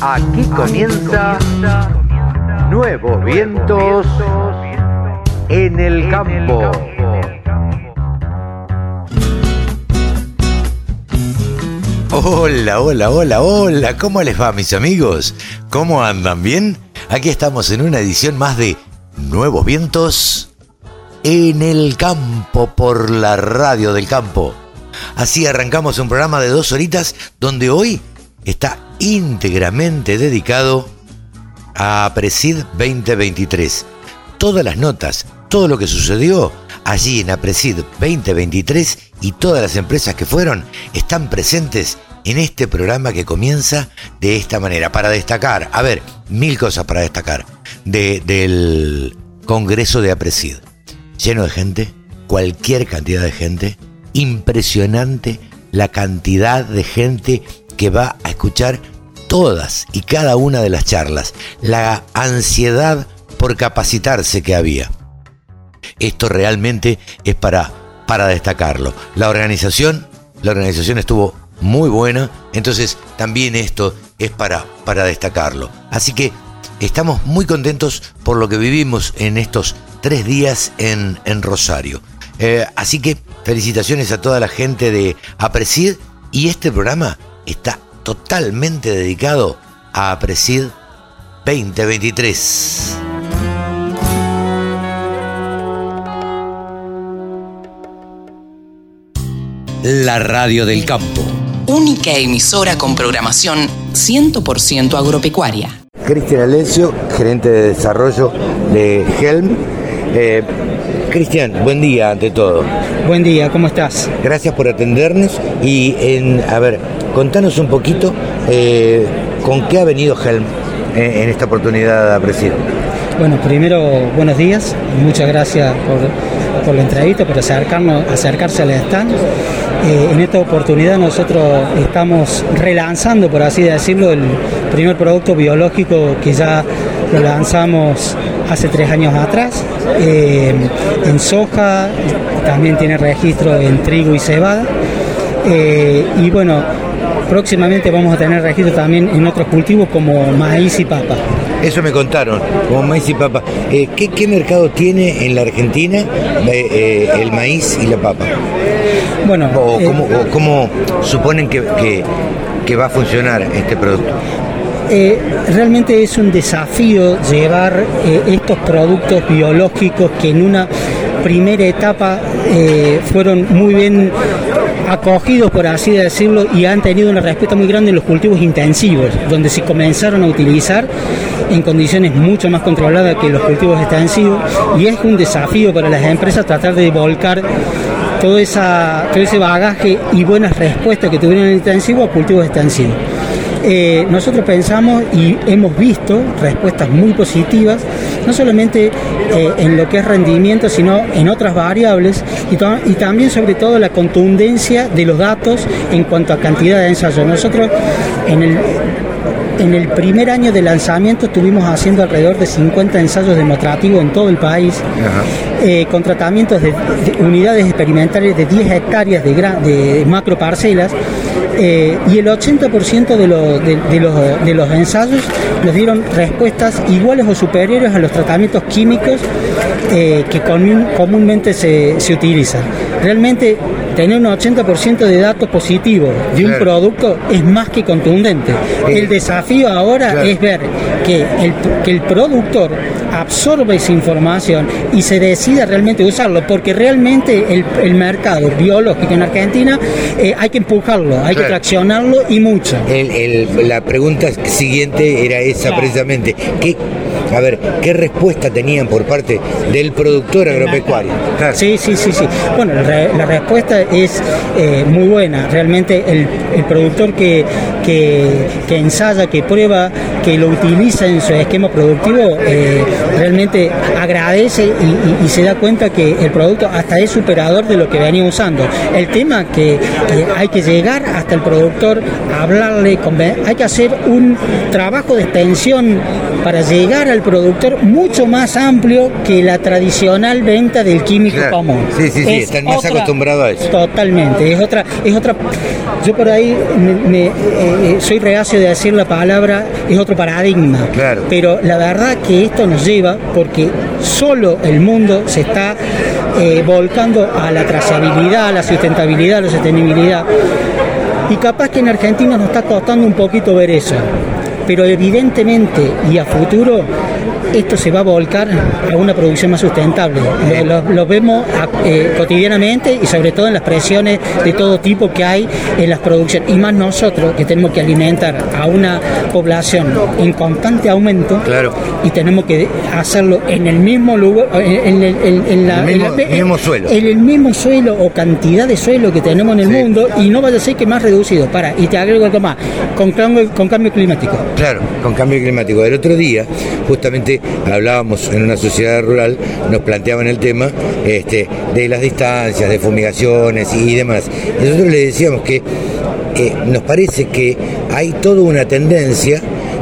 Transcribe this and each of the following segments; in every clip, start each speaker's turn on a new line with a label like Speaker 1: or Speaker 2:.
Speaker 1: Aquí comienza Nuevos Vientos en el Campo.
Speaker 2: Hola, hola, hola, hola, ¿cómo les va mis amigos? ¿Cómo andan? ¿Bien? Aquí estamos en una edición más de Nuevos Vientos en el Campo por la radio del campo. Así arrancamos un programa de dos horitas donde hoy está íntegramente dedicado a Presid 2023. Todas las notas, todo lo que sucedió allí en Apresid 2023 y todas las empresas que fueron están presentes en este programa que comienza de esta manera. Para destacar, a ver, mil cosas para destacar del Congreso de Apresid. Lleno de gente, cualquier cantidad de gente, impresionante la cantidad de gente que va a escuchar todas y cada una de las charlas, la ansiedad por capacitarse que había. Esto realmente es para, para destacarlo. La organización, la organización estuvo muy buena, entonces también esto es para, para destacarlo. Así que estamos muy contentos por lo que vivimos en estos tres días en, en Rosario. Eh, así que felicitaciones a toda la gente de Apresid y este programa está totalmente dedicado a Apresid 2023. La radio del campo.
Speaker 3: Única emisora con programación 100% agropecuaria.
Speaker 2: Cristian Alencio, gerente de desarrollo de Helm. Eh, Cristian, buen día ante todo.
Speaker 4: Buen día, ¿cómo estás?
Speaker 2: Gracias por atendernos y en, a ver, contanos un poquito eh, con qué ha venido Helm en, esta oportunidad, presidente.
Speaker 4: Bueno, primero, buenos días, muchas gracias por, por la entrevista, por acercarnos, acercarse al stand. Eh, en esta oportunidad nosotros estamos relanzando, por así decirlo, el primer producto biológico que ya lo lanzamos hace tres años atrás. Eh, en soja, también tiene registro en trigo y cebada. Eh, y bueno, próximamente vamos a tener registro también en otros cultivos como maíz y papa.
Speaker 2: Eso me contaron, como maíz y papa. ¿qué, mercado tiene en la Argentina el maíz y la papa? Bueno, o, eh, cómo, suponen que, va a funcionar este producto?
Speaker 4: Eh, realmente es un desafío llevar eh, estos productos biológicos que en una primera etapa fueron muy bien acogidos, por así decirlo, y han tenido una respuesta muy grande en los cultivos intensivos, donde se comenzaron a utilizar en condiciones mucho más controladas que los cultivos extensivos, y es un desafío para las empresas tratar de volcar todo ese bagaje y buenas respuestas que tuvieron en el intensivo a cultivos extensivos. Eh, nosotros pensamos y hemos visto respuestas muy positivas, no solamente eh, en lo que es rendimiento, sino en otras variables y, y, también sobre todo la contundencia de los datos en cuanto a cantidad de ensayos. Nosotros en el, en el primer año de lanzamiento estuvimos haciendo alrededor de 50 ensayos demostrativos en todo el país, eh, con tratamientos de, unidades experimentales de 10 hectáreas de, de macro parcelas, eh, y el 80% de, de, los, de los ensayos nos dieron respuestas iguales o superiores a los tratamientos químicos eh, que comúnmente se, se utilizan. Realmente tener un 80% de datos positivos de un producto es más que contundente. El desafío ahora es ver que el, que el productor absorbe esa información y se decida realmente usarlo, porque realmente el, mercado biológico en Argentina eh, hay que empujarlo, hay que traccionarlo y mucho.
Speaker 2: la pregunta siguiente era esa precisamente. ¿Qué, a ver, ¿qué respuesta tenían por parte del productor agropecuario?
Speaker 4: Sí, sí, sí, sí. Bueno, la respuesta es eh, muy buena. Realmente el el productor que, que, ensaya, que prueba, que lo utiliza en su esquema productivo, eh, realmente agradece y, se da cuenta que el producto hasta es superador de lo que venía usando. El tema que hay que llegar hasta el productor, hablarle, hay que hacer un trabajo de extensión para llegar al productor mucho más amplio que la tradicional venta del químico común.
Speaker 2: Sí, sí, sí, están más acostumbrados a eso.
Speaker 4: Totalmente, es otra, es otra. Yo por ahí me, eh, eh, soy reacio de decir la palabra, es otro paradigma.
Speaker 2: Claro.
Speaker 4: Pero la verdad que esto nos lleva porque solo el mundo se está eh, volcando a la trazabilidad, a la sustentabilidad, a la sostenibilidad. Y capaz que en Argentina nos está costando un poquito ver eso. Pero evidentemente y a futuro esto se va a volcar a una producción más sustentable. Lo, vemos eh, cotidianamente y sobre todo en las presiones de todo tipo que hay en las producciones. Y más nosotros que tenemos que alimentar a una población en constante aumento
Speaker 2: claro.
Speaker 4: y tenemos que hacerlo en el mismo lugar, en,
Speaker 2: el, mismo, suelo.
Speaker 4: En el mismo suelo o cantidad de suelo que tenemos en el mundo y no vaya a ser que más reducido. Para, y te agrego algo más, con cambio, con cambio climático.
Speaker 2: Claro, con cambio climático. El otro día, justamente hablábamos en una sociedad rural, nos planteaban el tema este, de las distancias, de fumigaciones y demás. Nosotros le decíamos que nos parece que hay toda una tendencia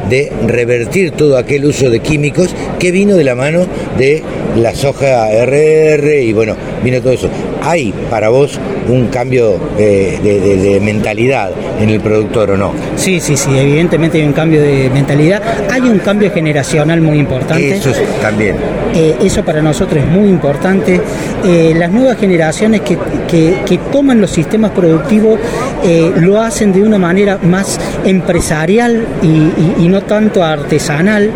Speaker 2: de revertir todo aquel uso de químicos que vino de la mano de la soja RR y bueno, vino todo eso. ¿Hay para vos un cambio eh, de, mentalidad en el productor o no?
Speaker 4: Sí, sí, sí, evidentemente hay un cambio de mentalidad. Hay un cambio generacional muy importante.
Speaker 2: Eso también.
Speaker 4: Eh, eso para nosotros es muy importante. Eh, las nuevas generaciones que, toman los sistemas productivos lo hacen de una manera más empresarial y, no tanto artesanal.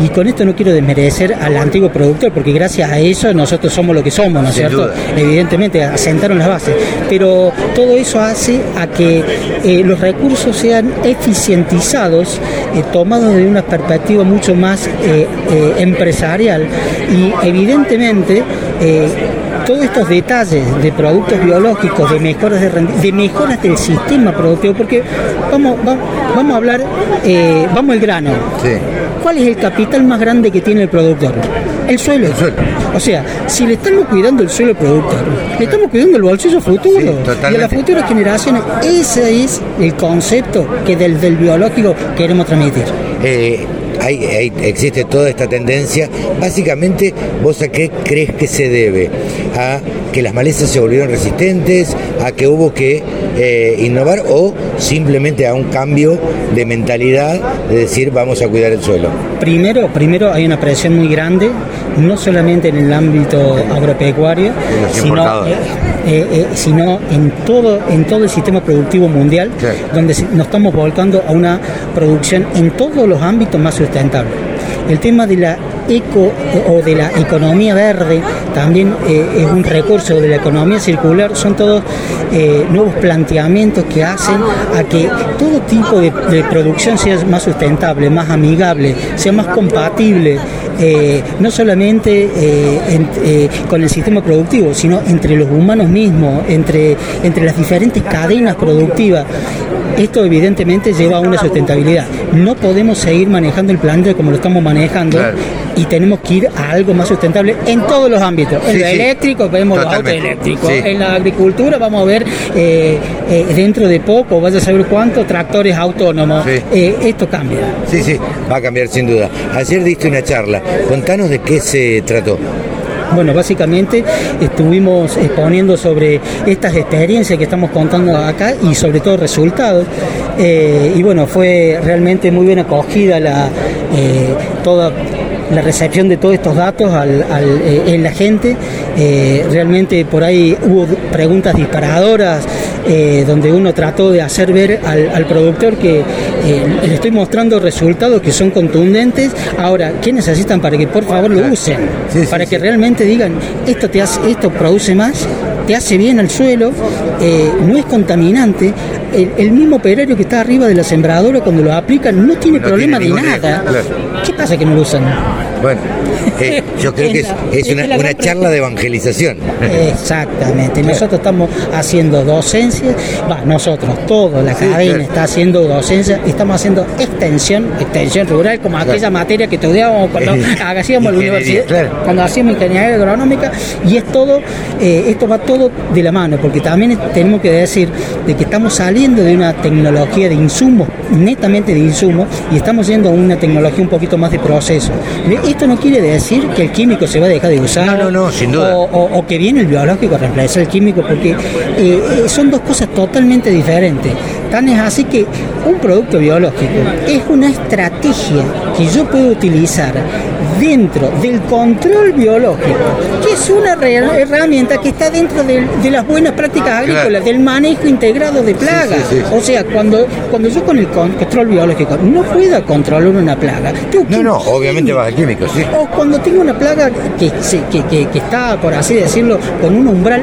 Speaker 4: y con esto no quiero desmerecer al antiguo productor, porque gracias a eso nosotros somos lo que somos, ¿no es cierto? Evidentemente, asentaron las bases. Pero todo eso hace a que eh, los recursos sean eficientizados, eh, tomados desde una perspectiva mucho más eh, empresarial y evidentemente todos estos detalles de productos biológicos, de mejoras de, de mejoras del sistema productivo, porque vamos, vamos, a hablar, vamos al grano. ¿Cuál es el capital más grande que tiene el productor? El suelo. El suelo. O sea, si le estamos cuidando el suelo productor, le estamos cuidando el bolsillo futuro y a las futuras generaciones. Ese es el concepto que del, del biológico queremos transmitir.
Speaker 2: Eh, hay, existe toda esta tendencia. Básicamente, ¿vos a qué crees que se debe? ¿A que las malezas se volvieron resistentes? ¿A que hubo que eh, innovar? ¿O simplemente a un cambio de mentalidad de decir vamos a cuidar el suelo?
Speaker 4: Primero, primero hay una presión muy grande, no solamente en el ámbito agropecuario, sino, eh, eh, sino, en todo en todo el sistema productivo mundial, donde nos estamos volcando a una producción en todos los ámbitos más sustentable. El tema de la eco o de la economía verde también eh, es un recurso de la economía circular, son todos eh, nuevos planteamientos que hacen a que todo tipo de, producción sea más sustentable, más amigable, sea más compatible, eh, no solamente con el sistema productivo, sino entre los humanos mismos, entre, entre las diferentes cadenas productivas. Esto evidentemente lleva a una sustentabilidad. No podemos seguir manejando el planeta como lo estamos manejando y tenemos que ir a algo más sustentable en todos los ámbitos. En lo eléctrico vemos los autos eléctricos, en la agricultura vamos a ver eh, eh, dentro de poco, vaya a saber cuánto, tractores autónomos. Eh, esto cambia.
Speaker 2: Sí, sí, va a cambiar sin duda. Ayer diste una charla, contanos de qué se trató.
Speaker 4: Bueno, básicamente estuvimos exponiendo sobre estas experiencias que estamos contando acá y sobre todo resultados. Eh, y bueno, fue realmente muy bien acogida la, eh, toda la recepción de todos estos datos eh, en la gente. realmente por ahí hubo preguntas disparadoras eh, donde uno trató de hacer ver al, productor que eh, le estoy mostrando resultados que son contundentes. Ahora, ¿qué necesitan para que por favor lo usen? para que realmente digan, esto, te hace, esto produce más, te hace bien al suelo, eh, no es contaminante. El, mismo operario que está arriba de la sembradora cuando lo aplican no tiene problema de nada. ¿Qué pasa que no lo usan?
Speaker 2: Bueno, eh, yo creo que es, una, charla de evangelización.
Speaker 4: Exactamente. Nosotros estamos haciendo docencia, va, nosotros, todo, la cadena está haciendo docencia, estamos haciendo extensión, extensión rural, como aquella materia que estudiábamos cuando hacíamos la universidad, cuando hacíamos ingeniería agronómica, y es todo, eh, esto va todo de la mano, porque también tenemos que decir de que estamos saliendo de una tecnología de insumos, netamente de insumos, y estamos yendo a una tecnología un poquito más de proceso. Esto no quiere decir que el químico se va a dejar de usar.
Speaker 2: No, no, sin duda.
Speaker 4: O, que viene el biológico a reemplazar el químico, porque eh, son dos cosas totalmente diferentes. Tan es así que un producto biológico es una estrategia que yo puedo utilizar dentro del control biológico, que es una herramienta que está dentro de, las buenas prácticas agrícolas, del manejo integrado de plagas. O sea, cuando, cuando yo con el control biológico no puedo controlar una plaga.
Speaker 2: no, no, obviamente va al químico, sí.
Speaker 4: O cuando tengo una plaga que, que, que, está, por así decirlo, con un umbral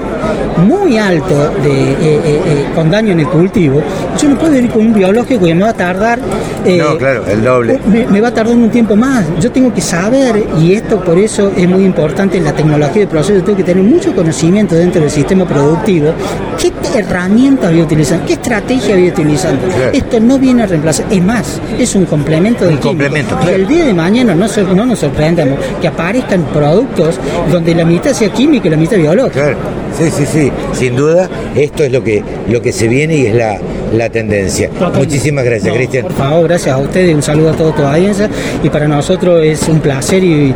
Speaker 4: muy alto de, eh, eh, eh, con daño en el cultivo, yo no puedo ir con un biológico que me va a tardar.
Speaker 2: no, claro, el doble.
Speaker 4: Me, me va a tardar un tiempo más. Yo tengo que saber y esto por eso es muy importante en la tecnología de proceso, tengo que tener mucho conocimiento dentro del sistema productivo, qué herramientas voy utilizando, qué estrategia voy utilizando. Esto no viene a reemplazar, es más, es un complemento de
Speaker 2: complemento.
Speaker 4: Y el día de mañana no, no nos sorprendamos que aparezcan productos donde la mitad sea química y la mitad biológica.
Speaker 2: Sí, sí, sí, sin duda, esto es lo que, lo que se viene y es la, la tendencia. Muchísimas gracias, Cristian.
Speaker 4: Por favor, gracias a ustedes, un saludo a toda tu audiencia y para nosotros es un placer y,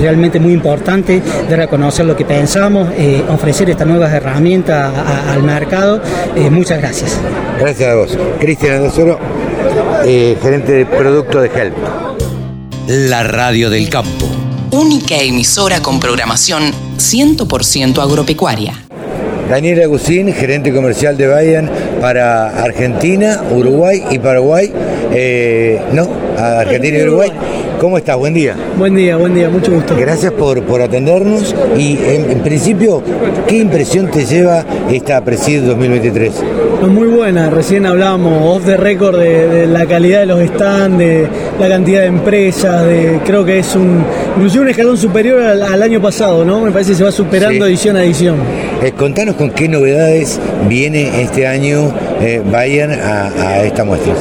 Speaker 4: realmente muy importante de reconocer lo que pensamos, eh, ofrecer estas nuevas herramientas al mercado. Eh, muchas gracias.
Speaker 2: Gracias a vos. Cristian Andosoro, eh, gerente de producto de Help.
Speaker 3: La radio del campo. Única emisora con programación 100% agropecuaria.
Speaker 2: Daniel Agustín, gerente comercial de Bayan para Argentina, Uruguay y Paraguay. Eh, no, Argentina y Uruguay. ¿Cómo estás? Buen día.
Speaker 5: Buen día, buen día, mucho gusto.
Speaker 2: Gracias por, por atendernos y en, principio, ¿qué impresión te lleva esta Presid 2023?
Speaker 5: Pues muy buena, recién hablábamos off the record de, la calidad de los stands, de la cantidad de empresas, de creo que es un inclusive un escalón superior al, año pasado, ¿no? Me parece que se va superando edición a edición.
Speaker 2: Eh, contanos con qué novedades viene este año eh, vayan a esta muestra.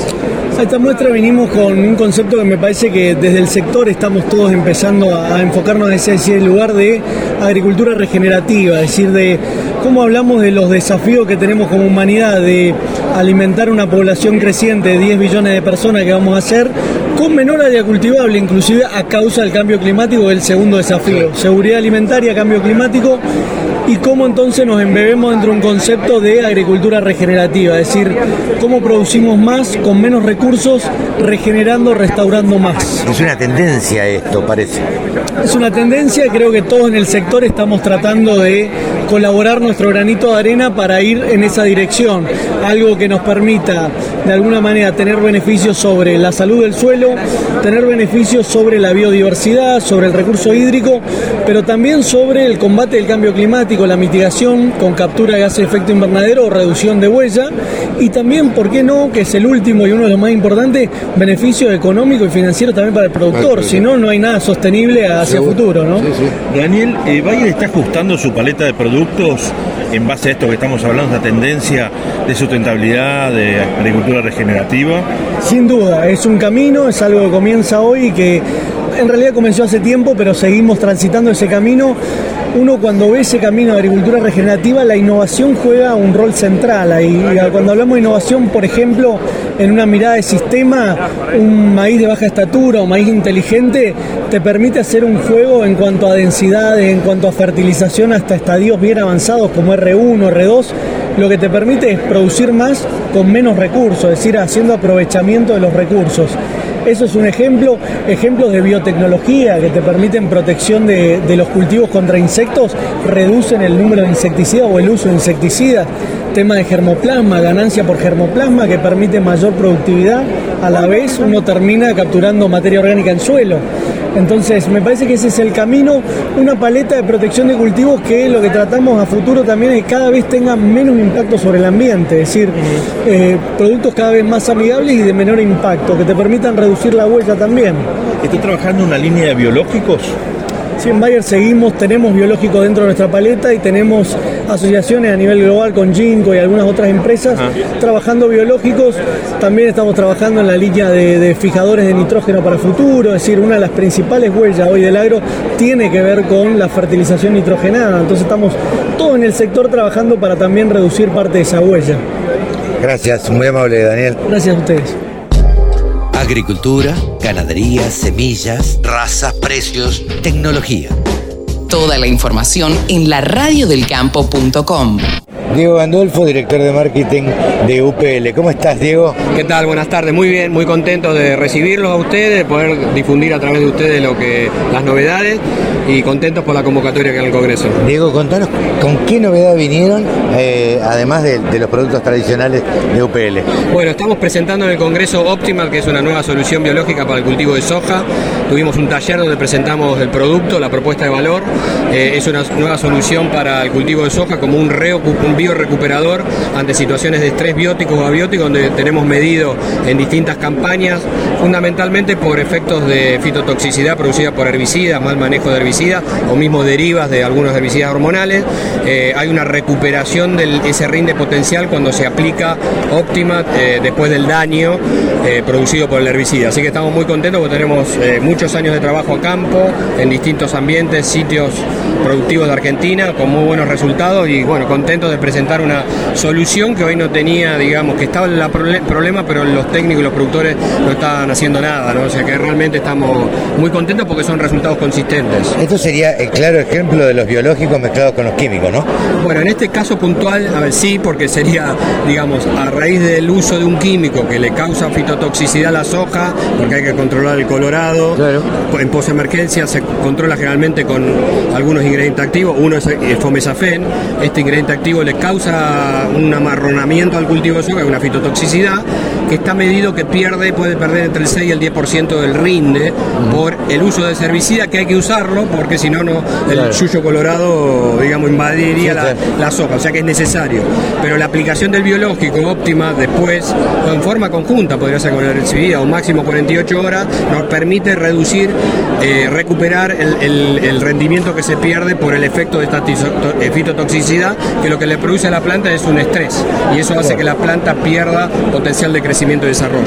Speaker 5: A esta muestra venimos con un concepto que me parece que desde el sector estamos todos empezando a, enfocarnos en ese, lugar de agricultura regenerativa, es decir, de cómo hablamos de los desafíos que tenemos como humanidad de alimentar una población creciente de 10 billones de personas que vamos a hacer con menor área cultivable, inclusive a causa del cambio climático, el segundo desafío. Seguridad alimentaria, cambio climático y cómo entonces nos embebemos dentro de un concepto de agricultura regenerativa, es decir, cómo producimos más con menos recursos, regenerando, restaurando más.
Speaker 2: Es una tendencia esto, parece.
Speaker 5: Es una tendencia, creo que todos en el sector estamos tratando de colaborar nuestro granito de arena para ir en esa dirección, algo que nos permita de alguna manera tener beneficios sobre la salud del suelo, tener beneficios sobre la biodiversidad, sobre el recurso hídrico, pero también sobre el combate del cambio climático, la mitigación con captura de gases de efecto invernadero o reducción de huella y también, ¿por qué no?, que es el último y uno de los más importantes, beneficio económico y financiero también para el productor, si no, no hay nada sostenible hacia futuro, ¿no?
Speaker 6: Daniel, eh, Bayer está ajustando su paleta de productos en base a esto que estamos hablando, la tendencia de sustentabilidad, de agricultura regenerativa.
Speaker 5: Sin duda, es un camino, es algo que comienza hoy y que en realidad comenzó hace tiempo, pero seguimos transitando ese camino. Uno cuando ve ese camino de agricultura regenerativa, la innovación juega un rol central. Ahí, cuando hablamos de innovación, por ejemplo, en una mirada de sistema, un maíz de baja estatura o maíz inteligente te permite hacer un juego en cuanto a densidades, en cuanto a fertilización hasta estadios bien avanzados como R1, R2, lo que te permite es producir más con menos recursos, es decir, haciendo aprovechamiento de los recursos. Eso es un ejemplo, ejemplos de biotecnología que te permiten protección de, los cultivos contra insectos, reducen el número de insecticidas o el uso de insecticidas. Tema de germoplasma, ganancia por germoplasma que permite mayor productividad, a la vez uno termina capturando materia orgánica en suelo. Entonces, me parece que ese es el camino, una paleta de protección de cultivos que lo que tratamos a futuro también es que cada vez tenga menos impacto sobre el ambiente, es decir, eh, productos cada vez más amigables y de menor impacto, que te permitan reducir la huella también.
Speaker 6: ¿Estás trabajando en una línea de biológicos?
Speaker 5: Sí, en Bayer seguimos, tenemos biológicos dentro de nuestra paleta y tenemos asociaciones a nivel global con Ginkgo y algunas otras empresas trabajando biológicos. También estamos trabajando en la línea de, de fijadores de nitrógeno para futuro, es decir, una de las principales huellas hoy del agro tiene que ver con la fertilización nitrogenada. Entonces estamos todos en el sector trabajando para también reducir parte de esa huella.
Speaker 2: Gracias, muy amable Daniel.
Speaker 5: Gracias a ustedes.
Speaker 2: Agricultura, ganadería, semillas, razas, precios, tecnología.
Speaker 3: Toda la información en laradiodelcampo.com.
Speaker 2: Diego Gandolfo, director de marketing de UPL. ¿Cómo estás, Diego?
Speaker 7: ¿Qué tal? Buenas tardes. Muy bien, muy contento de recibirlos a ustedes, de poder difundir a través de ustedes lo que las novedades y contentos por la convocatoria que hay en el Congreso.
Speaker 2: Diego, contanos con qué novedad vinieron, eh, además de, de los productos tradicionales de UPL.
Speaker 7: Bueno, estamos presentando en el Congreso Optimal, que es una nueva solución biológica para el cultivo de soja. Tuvimos un taller donde presentamos el producto, la propuesta de valor. Eh, es una nueva solución para el cultivo de soja como un, reocu- un biorecuperador ante situaciones de estrés biótico o abiótico, donde tenemos medido en distintas campañas, fundamentalmente por efectos de fitotoxicidad producida por herbicidas, mal manejo de herbicidas o mismo derivas de algunos herbicidas hormonales. Eh, hay una recuperación de ese rinde potencial cuando se aplica óptima eh, después del daño eh, producido por el herbicida. Así que estamos muy contentos porque tenemos muchos años de trabajo a campo en distintos ambientes, sitios productivos de Argentina con muy buenos resultados y bueno, contentos de presentar una solución que hoy no tenía, digamos, que estaba el problema, pero los técnicos y los productores no estaban haciendo nada, ¿no? O sea que realmente estamos muy contentos porque son resultados consistentes.
Speaker 2: Esto sería el claro ejemplo de los biológicos mezclados con los químicos, ¿no?
Speaker 7: Bueno, en este caso puntual, a ver, sí, porque sería, digamos, a raíz del uso de un químico que le causa fitotoxicidad a la soja, porque hay que controlar el colorado.
Speaker 2: Claro.
Speaker 7: En posemergencia se controla generalmente con algunos ingredientes activos. Uno es el fomesafen. Este ingrediente activo le causa un amarronamiento al cultivo de soja, una fitotoxicidad, que está medido que pierde, puede perder entre el 6 y el 10% del rinde por el uso de herbicida, que hay que usarlo, porque si no, no el
Speaker 2: Claro.
Speaker 7: yuyo colorado, digamos, invadiría
Speaker 2: Sí,
Speaker 7: la, la soja, o sea que es necesario. Pero la aplicación del biológico óptima después, o en forma conjunta, podría ser con el herbicida o máximo 48 horas, nos permite reducir, eh, recuperar el, el- el rendimiento que se pierde por el efecto de esta eh, fitotoxicidad, que lo que le produce a la planta es un estrés, y eso hace que la planta pierda potencial de crecimiento y desarrollo.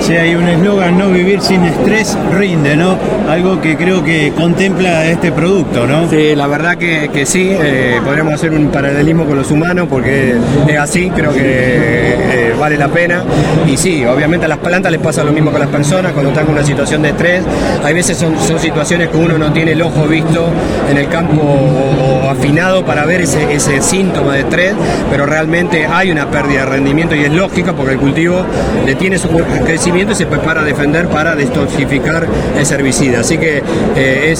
Speaker 8: Sí, hay un eslogan, ¿no? Vivir sin estrés rinde, ¿no? Algo que creo que contempla este producto, ¿no?
Speaker 7: Sí, la verdad que, que sí, eh, podríamos hacer un paralelismo con los humanos porque es así, creo que eh, vale la pena. Y sí, obviamente a las plantas les pasa lo mismo que a las personas cuando están en una situación de estrés. Hay veces son, son situaciones que uno no tiene el ojo visto en el campo o, o afinado para ver ese, ese síntoma de estrés, pero realmente hay una pérdida de rendimiento y es lógica porque el cultivo detiene su crecimiento y se prepara a defender para detoxificar ese herbicida. Así que eh,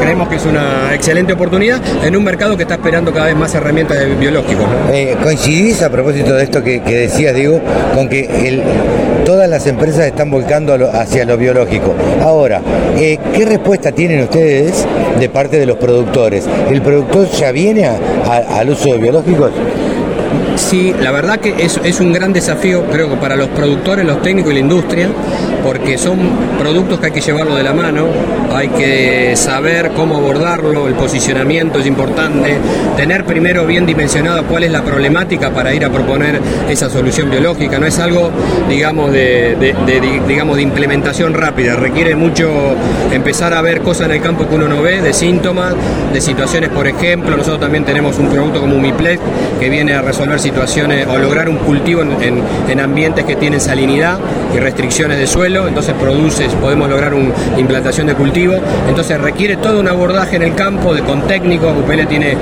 Speaker 7: creemos que es una excelente oportunidad en un mercado que está esperando cada vez más herramientas. ¿no?
Speaker 2: Eh, ¿Coincidís a propósito de esto que, decías, Diego, con que el- todas las empresas están volcando hacia lo biológico? Ahora, eh, ¿qué respuesta tienen ustedes de parte de los productores? ¿El productor ya viene a- a- al uso de biológicos?
Speaker 7: Sí, la verdad que es, un gran desafío, creo que para los productores, los técnicos y la industria, porque son productos que hay que llevarlo de la mano, hay que saber cómo abordarlo, el posicionamiento es importante, tener primero bien dimensionado cuál es la problemática para ir a proponer esa solución biológica, no es algo, digamos, de, de- de- di- digamos, de implementación rápida, requiere mucho empezar a ver cosas en el campo que uno no ve, de síntomas, de situaciones, por ejemplo, nosotros también tenemos un producto como Umiplex que viene a resolver situaciones o lograr un cultivo en, en- en ambientes que tienen salinidad y restricciones de suelo, entonces produces, podemos lograr una implantación de cultivo, entonces requiere todo un abordaje en el campo de, con técnicos, UPL tiene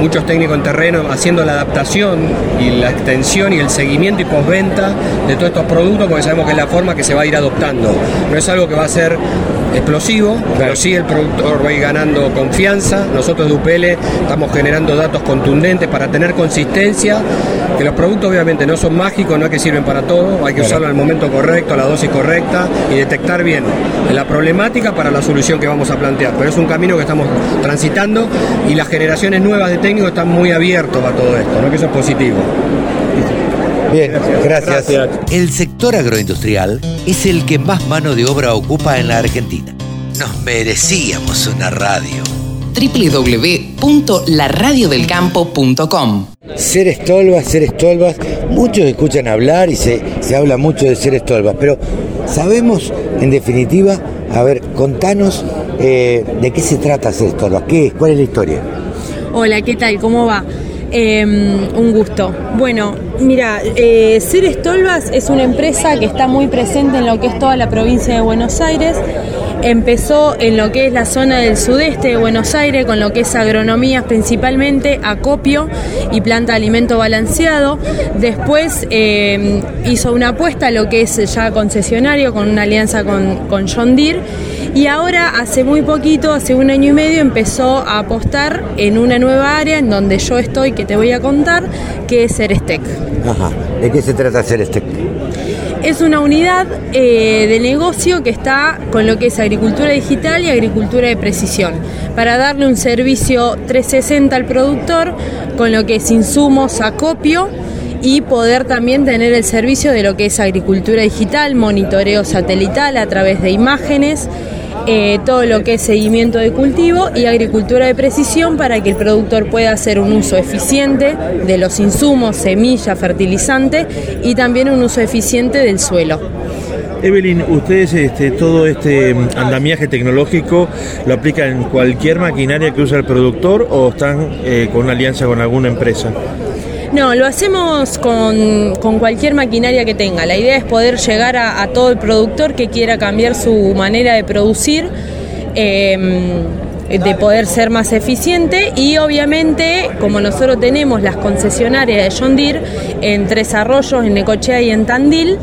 Speaker 7: muchos técnicos en terreno haciendo la adaptación y la extensión y el seguimiento y postventa de todos estos productos porque sabemos que es la forma que se va a ir adoptando. No es algo que va a ser explosivo, pero sí el productor va a ir ganando confianza. Nosotros de UPL estamos generando datos contundentes para tener consistencia, que los productos obviamente no son mágicos, no es que sirven para todo, hay que usarlo en el momento correcto, a la dosis correcta y detectar bien la problemática para la solución que vamos a plantear. Pero es un camino que estamos transitando y las generaciones nuevas de técnicos están muy abiertos a todo esto, ¿no? que eso es positivo.
Speaker 2: Bien, gracias. El sector agroindustrial es el que más mano de obra ocupa en la Argentina. Nos merecíamos una radio.
Speaker 3: www.laradiodelcampo.com
Speaker 2: Ser estolvas, ser estolvas. Muchos escuchan hablar y se, se habla mucho de ser estolvas, pero sabemos, en definitiva, a ver, contanos eh, de qué se trata ser estolvas, qué es, cuál es la historia.
Speaker 9: Hola, ¿qué tal? ¿Cómo va? Eh, un gusto. Bueno, mira, eh, Ser Estolvas es una empresa que está muy presente en lo que es toda la provincia de Buenos Aires. Empezó en lo que es la zona del sudeste de Buenos Aires, con lo que es agronomías principalmente, acopio y planta de alimento balanceado. Después eh, hizo una apuesta a lo que es ya concesionario con una alianza con, con John Deere. Y ahora, hace muy poquito, hace un año y medio, empezó a apostar en una nueva área en donde yo estoy, que te voy a contar, que es Cerestec.
Speaker 2: Ajá, ¿de qué se trata ser este?
Speaker 9: Es una unidad eh, de negocio que está con lo que es agricultura digital y agricultura de precisión, para darle un servicio 360 al productor, con lo que es insumos, acopio y poder también tener el servicio de lo que es agricultura digital, monitoreo satelital a través de imágenes. Eh, todo lo que es seguimiento de cultivo y agricultura de precisión para que el productor pueda hacer un uso eficiente de los insumos, semilla, fertilizante y también un uso eficiente del suelo.
Speaker 6: Evelyn, ustedes este, todo este mm, andamiaje tecnológico lo aplican en cualquier maquinaria que usa el productor o están eh, con una alianza con alguna empresa?
Speaker 9: No, lo hacemos con, con cualquier maquinaria que tenga. La idea es poder llegar a, todo el productor que quiera cambiar su manera de producir. eh, de poder ser más eficiente y obviamente como nosotros tenemos las concesionarias de John Deere en Tres Arroyos, en Necochea y en Tandil,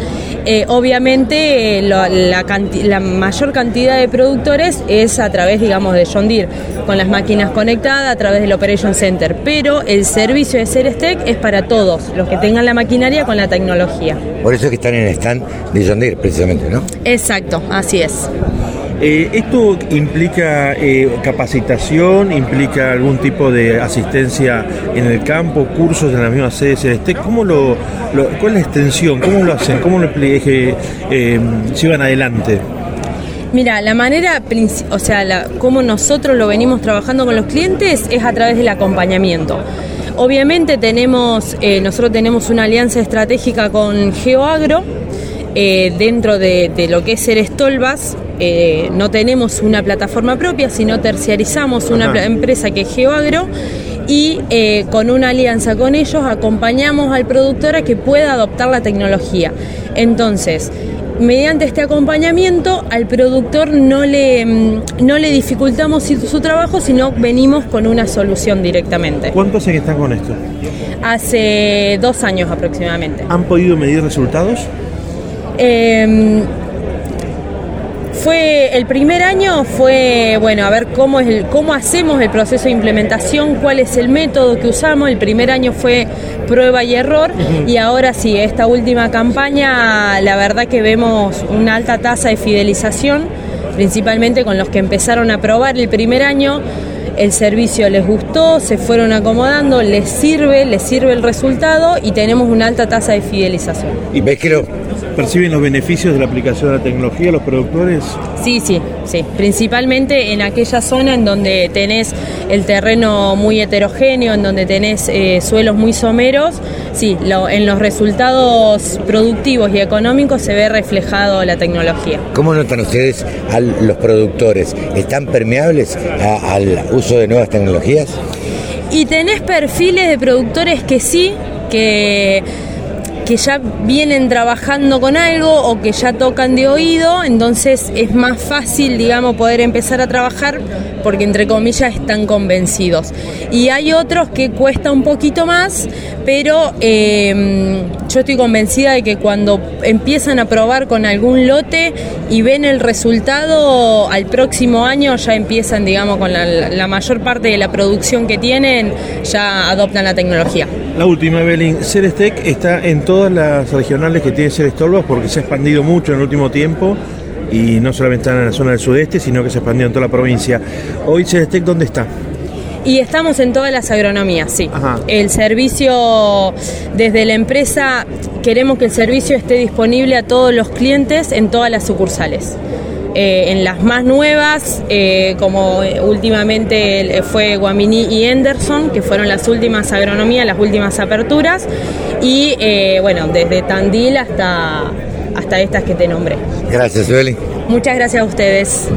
Speaker 9: eh, obviamente eh, la, mayor cantidad de productores es a través digamos de John Deere, con las máquinas conectadas a través del Operation Center, pero el servicio de Cerestec es para todos, los que tengan la maquinaria con la tecnología.
Speaker 2: Por eso es que están en el stand de John Deere, precisamente, ¿no?
Speaker 9: Exacto, así es.
Speaker 6: Eh, ¿Esto implica eh, capacitación, implica algún tipo de asistencia en el campo, cursos en la misma sede? ¿Cómo lo, ¿Cuál es la extensión? ¿Cómo lo hacen? ¿Cómo lo eh, eh, llevan adelante?
Speaker 9: Mira, la manera, o sea, la, cómo nosotros lo venimos trabajando con los clientes es a través del acompañamiento. Obviamente tenemos, nosotros tenemos una alianza estratégica con GeoAgro, eh, dentro de, de lo que es Serestolvas, eh, no tenemos una plataforma propia, sino terciarizamos una
Speaker 6: Ajá.
Speaker 9: empresa que es GeoAgro y eh, con una alianza con ellos acompañamos al productor a que pueda adoptar la tecnología. Entonces, mediante este acompañamiento al productor no le, mm, no le dificultamos su trabajo, sino venimos con una solución directamente.
Speaker 6: ¿Cuánto hace que están con esto?
Speaker 9: Hace dos años aproximadamente.
Speaker 6: ¿Han podido medir resultados?
Speaker 9: Eh, fue el primer año fue bueno a ver cómo es el, cómo hacemos el proceso de implementación, cuál es el método que usamos. El primer año fue prueba y error y ahora sí esta última campaña la verdad que vemos una alta tasa de fidelización, principalmente con los que empezaron a probar el primer año. El servicio les gustó, se fueron acomodando, les sirve, les sirve el resultado y tenemos una alta tasa de fidelización.
Speaker 2: ¿Y ves que lo,
Speaker 6: ¿Perciben los beneficios de la aplicación de la tecnología los productores?
Speaker 9: Sí, sí, sí. Principalmente en aquella zona en donde tenés el terreno muy heterogéneo, en donde tenés eh, suelos muy someros, sí, lo- en los resultados productivos y económicos se ve reflejado la tecnología.
Speaker 2: ¿Cómo notan ustedes a los productores? ¿Están permeables a- al uso de nuevas tecnologías?
Speaker 9: Y tenés perfiles de productores que sí, que que ya vienen trabajando con algo o que ya tocan de oído, entonces es más fácil, digamos, poder empezar a trabajar porque entre comillas están convencidos. Y hay otros que cuesta un poquito más, pero eh, yo estoy convencida de que cuando empiezan a probar con algún lote y ven el resultado, al próximo año ya empiezan, digamos, con la, mayor parte de la producción que tienen, ya adoptan la tecnología.
Speaker 6: La última, Evelyn, Cerestec está en todas las regionales que tiene Cerestolvas porque se ha expandido mucho en el último tiempo y no solamente está en la zona del sudeste, sino que se ha expandido en toda la provincia. Hoy Cerestec, ¿dónde está?
Speaker 9: Y estamos en todas las agronomías, sí.
Speaker 6: Ajá.
Speaker 9: El servicio, desde la empresa, queremos que el servicio esté disponible a todos los clientes en todas las sucursales. Eh, en las más nuevas, eh, como eh, últimamente fue Guaminí y Henderson, que fueron las últimas agronomías, las últimas aperturas, y eh, bueno, desde Tandil hasta, hasta estas que te nombré.
Speaker 2: Gracias, Evelyn.
Speaker 9: Muchas gracias a ustedes.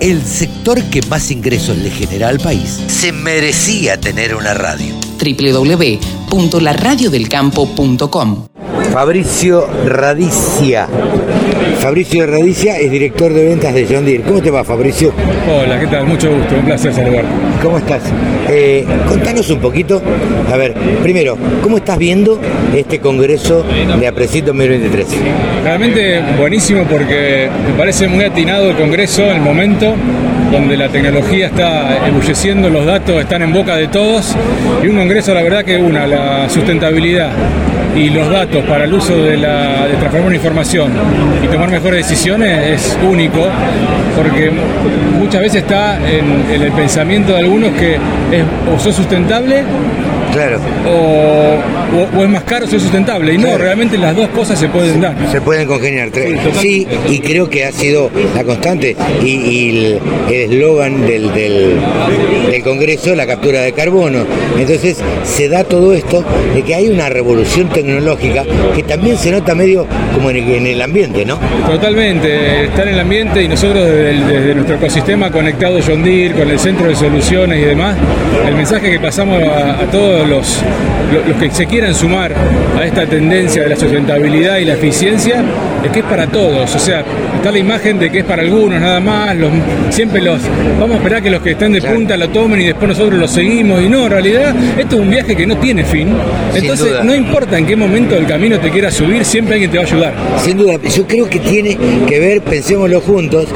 Speaker 2: El sector que más ingresos le genera al país se merecía tener una radio.
Speaker 3: www.laradiodelcampo.com
Speaker 2: Fabricio Radicia. Fabricio Radicia es director de ventas de John Deere. ¿Cómo te va, Fabricio?
Speaker 10: Hola, ¿qué tal? Mucho gusto, un placer saludarte.
Speaker 2: ¿Cómo estás? Eh, contanos un poquito. A ver, primero, ¿cómo estás viendo este congreso de Apresit 2023?
Speaker 10: Realmente buenísimo porque me parece muy atinado el congreso en el momento donde la tecnología está ebulleciendo, los datos están en boca de todos y un congreso, la verdad que una, la sustentabilidad y los datos para el uso de, la, de transformar una información y tomar mejores decisiones es único porque muchas veces está en, el pensamiento de algunos que es o sos sustentable
Speaker 2: Claro.
Speaker 10: o, o- o es más caro ser sustentable. Y no,
Speaker 2: Claro.
Speaker 10: realmente las dos cosas se pueden dar.
Speaker 2: Se pueden congeniar.
Speaker 10: Total-
Speaker 2: Sí, y creo que ha sido la constante. Y, y el eslogan del, del, del Congreso, la captura de carbono. Entonces se da todo esto de que hay una revolución tecnológica que también se nota medio como en el, en el ambiente, ¿no?
Speaker 10: Totalmente, estar en el ambiente y nosotros desde, el- desde nuestro ecosistema conectado John Deere, con el centro de soluciones y demás, el mensaje que pasamos a, a todos los, lo- los que se quieran sumar a esta tendencia de la sustentabilidad y la eficiencia es que es para todos. O sea, está la imagen de que es para algunos nada más, los, siempre los vamos a esperar que los que están de punta lo tomen y después nosotros lo seguimos. Y no, en realidad esto es un viaje que no tiene fin. Entonces, no importa en qué momento del camino te quieras subir, siempre alguien te va a ayudar.
Speaker 2: Sin duda, yo creo que tiene que ver, pensémoslo juntos,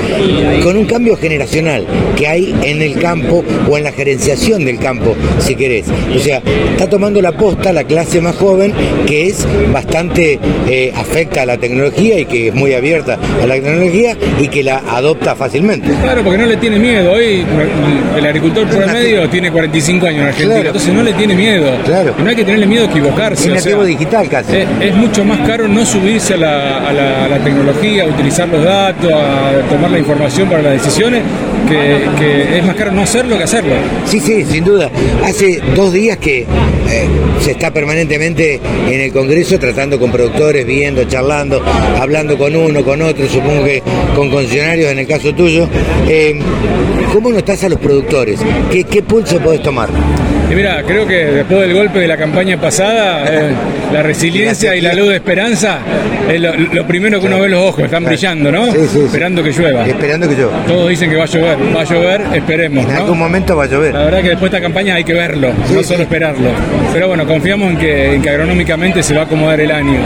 Speaker 2: con un cambio generacional que hay en el campo o en la gerenciación del campo, si querés. O sea, está tomando la posta la clase más joven que es bastante eh, afecta a la tecnología y que es muy abierta a la tecnología y que la adopta fácilmente.
Speaker 10: Claro, porque no le tiene miedo. Hoy el agricultor promedio tiene 45 años en Argentina,
Speaker 2: Claro.
Speaker 10: entonces no le tiene miedo.
Speaker 2: Claro.
Speaker 10: Y no hay que tenerle miedo a equivocarse.
Speaker 2: Es
Speaker 10: o sea,
Speaker 2: digital casi.
Speaker 10: es, es mucho más caro no subirse a la, a la- a la tecnología, a utilizar los datos, a tomar la información para las decisiones, que, que es más caro no hacerlo que hacerlo.
Speaker 2: Sí, sí, sin duda. Hace dos días que eh, se está permanentemente en el Congreso tratando con productores, viendo, charlando, hablando con uno, con otro, supongo que con concesionarios en el caso tuyo. Eh, ¿Cómo notas a los productores? ¿Qué, qué pulso podés tomar?
Speaker 10: Y mira, creo que después del golpe de la campaña pasada, eh, la resiliencia y la luz de esperanza es lo, lo primero que uno ve los ojos, están brillando, ¿no?
Speaker 2: Sí, sí, sí.
Speaker 10: Esperando que llueva.
Speaker 2: Esperando que yo.
Speaker 10: Todos dicen que va a llover, va a llover, esperemos,
Speaker 2: En
Speaker 10: ¿no?
Speaker 2: algún momento va a llover.
Speaker 10: La verdad que después de esta campaña hay que verlo, no solo esperarlo. Pero bueno, confiamos en que, en que agronómicamente se va a acomodar el año.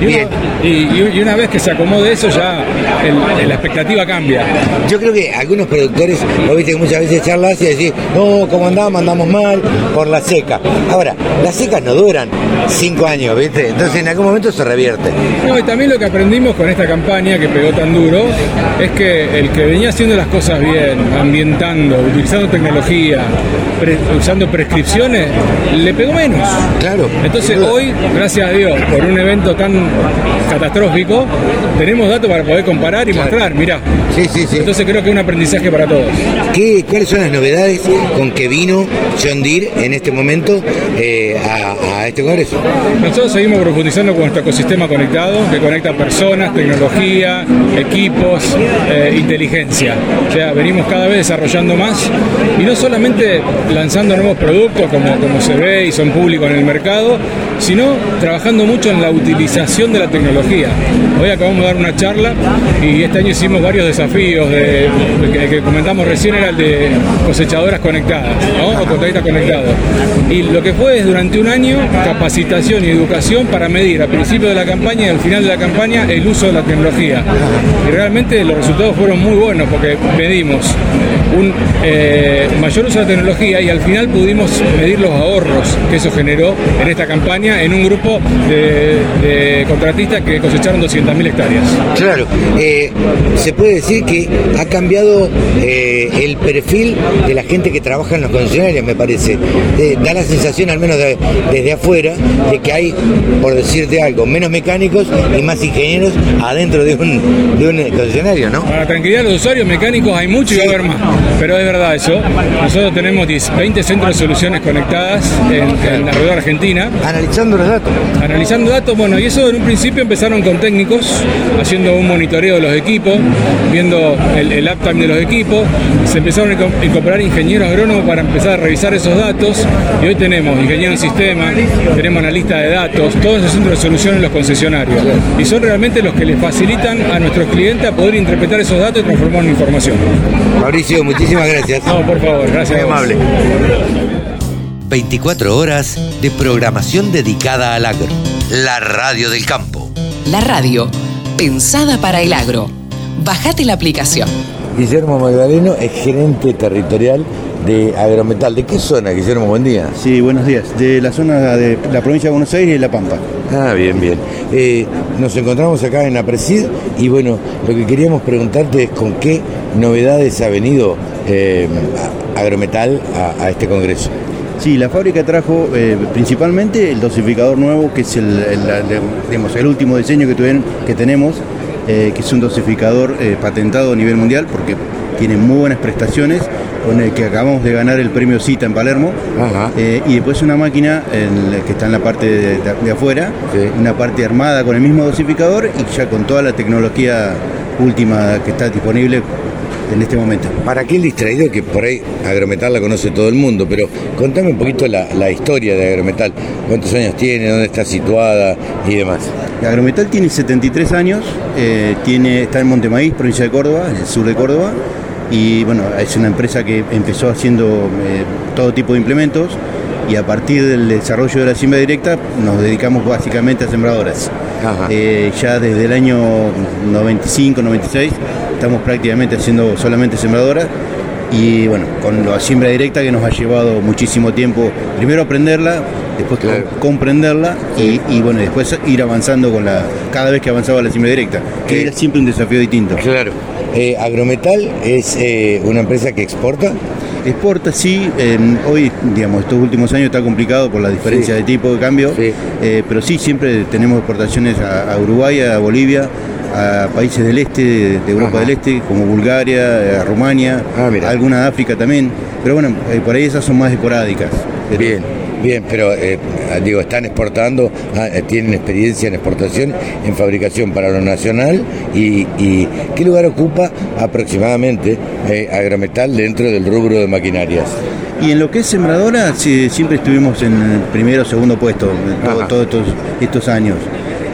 Speaker 10: Y,
Speaker 2: Bien.
Speaker 10: uno- y- y una vez que se acomode eso, ya el- la expectativa cambia.
Speaker 2: Yo creo que algunos productores, vos viste que muchas veces charlas y decís, no, como andamos, andamos mal por la seca. Ahora, las secas no duran cinco años, ¿viste? Entonces en algún momento se revierte.
Speaker 10: No, y también lo que aprendimos con esta campaña que pegó tan duro es que el que venía haciendo las cosas bien, ambientando, utilizando tecnología, pre- usando prescripciones, le pegó menos.
Speaker 2: Claro.
Speaker 10: Entonces hoy, gracias a Dios, por un evento tan catastrófico, tenemos datos para poder comparar y mostrar, mirá.
Speaker 2: Sí, sí, sí.
Speaker 10: Entonces creo que es un aprendizaje para todos.
Speaker 2: ¿Qué, ¿Cuáles son las novedades con que vino John Deere en este momento eh, a, a este congreso?
Speaker 10: Nosotros seguimos profundizando con nuestro ecosistema conectado. Que conecta personas, tecnología, equipos, eh, inteligencia. O sea, venimos cada vez desarrollando más y no solamente lanzando nuevos productos como, como se ve y son públicos en el mercado, sino trabajando mucho en la utilización de la tecnología. Hoy acabamos de dar una charla y este año hicimos varios desafíos de, que, comentamos recién era el de cosechadoras conectadas. O contratistas conectados. Y lo que fue es durante un año capacitación y educación para medir al principio de la campaña y al final de la campaña el uso de la tecnología. Y realmente los resultados fueron muy buenos porque medimos un eh, mayor uso de la tecnología y al final pudimos medir los ahorros que eso generó en esta campaña en un grupo de, de contratistas que cosecharon 200.000 hectáreas.
Speaker 2: Claro, eh, se puede decir que ha cambiado eh, el perfil de la gente que trabaja en los concesionarios, me parece. Da la sensación, al menos de- desde afuera, de que hay, por decirte algo, menos mecánicos y más ingenieros adentro de un, de un concesionario, ¿no?
Speaker 10: Para tranquilidad de los usuarios mecánicos hay mucho y va a haber más. Pero es verdad eso. Nosotros tenemos 10 20 centros de soluciones conectadas en, en alrededor de Argentina.
Speaker 2: Analizando los datos.
Speaker 10: Analizando datos, bueno, y eso en un principio empezaron con técnicos, haciendo un monitoreo de los equipos, viendo el, el uptime de los equipos. Se empezaron a inco- incorporar ingenieros agrónomos para empezar a revisar esos datos. Y hoy tenemos ingenieros en sistema, tenemos analista de datos, todos esos centros de soluciones en los concesionarios. Y son realmente los que les facilitan a nuestros clientes a poder interpretar esos datos y transformarlos en información.
Speaker 2: Mauricio, muchísimas gracias.
Speaker 10: No, por favor, gracias.
Speaker 2: Muy amable. 24 horas de programación dedicada al agro. La radio del campo.
Speaker 3: La radio, pensada para el agro. Bajate la aplicación.
Speaker 2: Guillermo Magdaleno es gerente territorial de Agrometal. ¿De qué zona, Guillermo? Buen día.
Speaker 11: Sí, buenos días. De la zona de la provincia de Buenos Aires y La Pampa.
Speaker 2: Ah, bien, bien. Eh, nos encontramos acá en Apresid y bueno, lo que queríamos preguntarte es con qué novedades ha venido eh, Agrometal a, a este congreso.
Speaker 11: Sí, la fábrica trajo eh, principalmente el dosificador nuevo, que es el, el- la- digamos, el último diseño que, tuvieron, que tenemos, eh, que es un dosificador patentado a nivel mundial porque tiene muy buenas prestaciones, con el que acabamos de ganar el premio CITA en Palermo. Eh, y después una máquina en que está en la parte de, de- de afuera, una parte armada con el mismo dosificador y ya con toda la tecnología última que está disponible en este momento.
Speaker 2: Para aquel distraído que por ahí Agrometal la conoce todo el mundo, pero contame un poquito la, la historia de Agrometal. ¿Cuántos años tiene? ¿Dónde está situada? Y demás.
Speaker 11: Agrometal tiene 73 años, eh, tiene, está en Montemaíz, provincia de Córdoba, en el sur de Córdoba, y bueno, es una empresa que empezó haciendo eh, todo tipo de implementos y a partir del desarrollo de la siembra directa nos dedicamos básicamente a sembradoras. Eh, ya desde el año 95, 96 estamos prácticamente haciendo solamente sembradoras y bueno, con la siembra directa que nos ha llevado muchísimo tiempo, primero aprenderla, después com- comprenderla y, y, bueno, después ir avanzando con la, cada vez que avanzaba la siembra directa, que era siempre un desafío distinto.
Speaker 2: Claro. Eh, Agrometal es eh, una empresa que exporta.
Speaker 11: Exporta, sí. eh, hoy, digamos, estos últimos años está complicado por la diferencia
Speaker 2: Sí.
Speaker 11: de tipo de cambio, eh, pero sí, siempre tenemos exportaciones a, a Uruguay, a Bolivia, a países del este, de, Europa
Speaker 2: Ajá.
Speaker 11: del Este, como Bulgaria, a Rumania, alguna de África también. Pero bueno, eh, por ahí esas son más esporádicas.
Speaker 2: Bien, bien, pero eh, digo, están exportando, ah, eh, tienen experiencia en exportación, en fabricación para lo nacional y, y ¿qué lugar ocupa aproximadamente eh, Agrometal dentro del rubro de maquinarias?
Speaker 11: Y en lo que es sembradora, sí, siempre estuvimos en el primero o segundo puesto en todo- todos estos, estos años.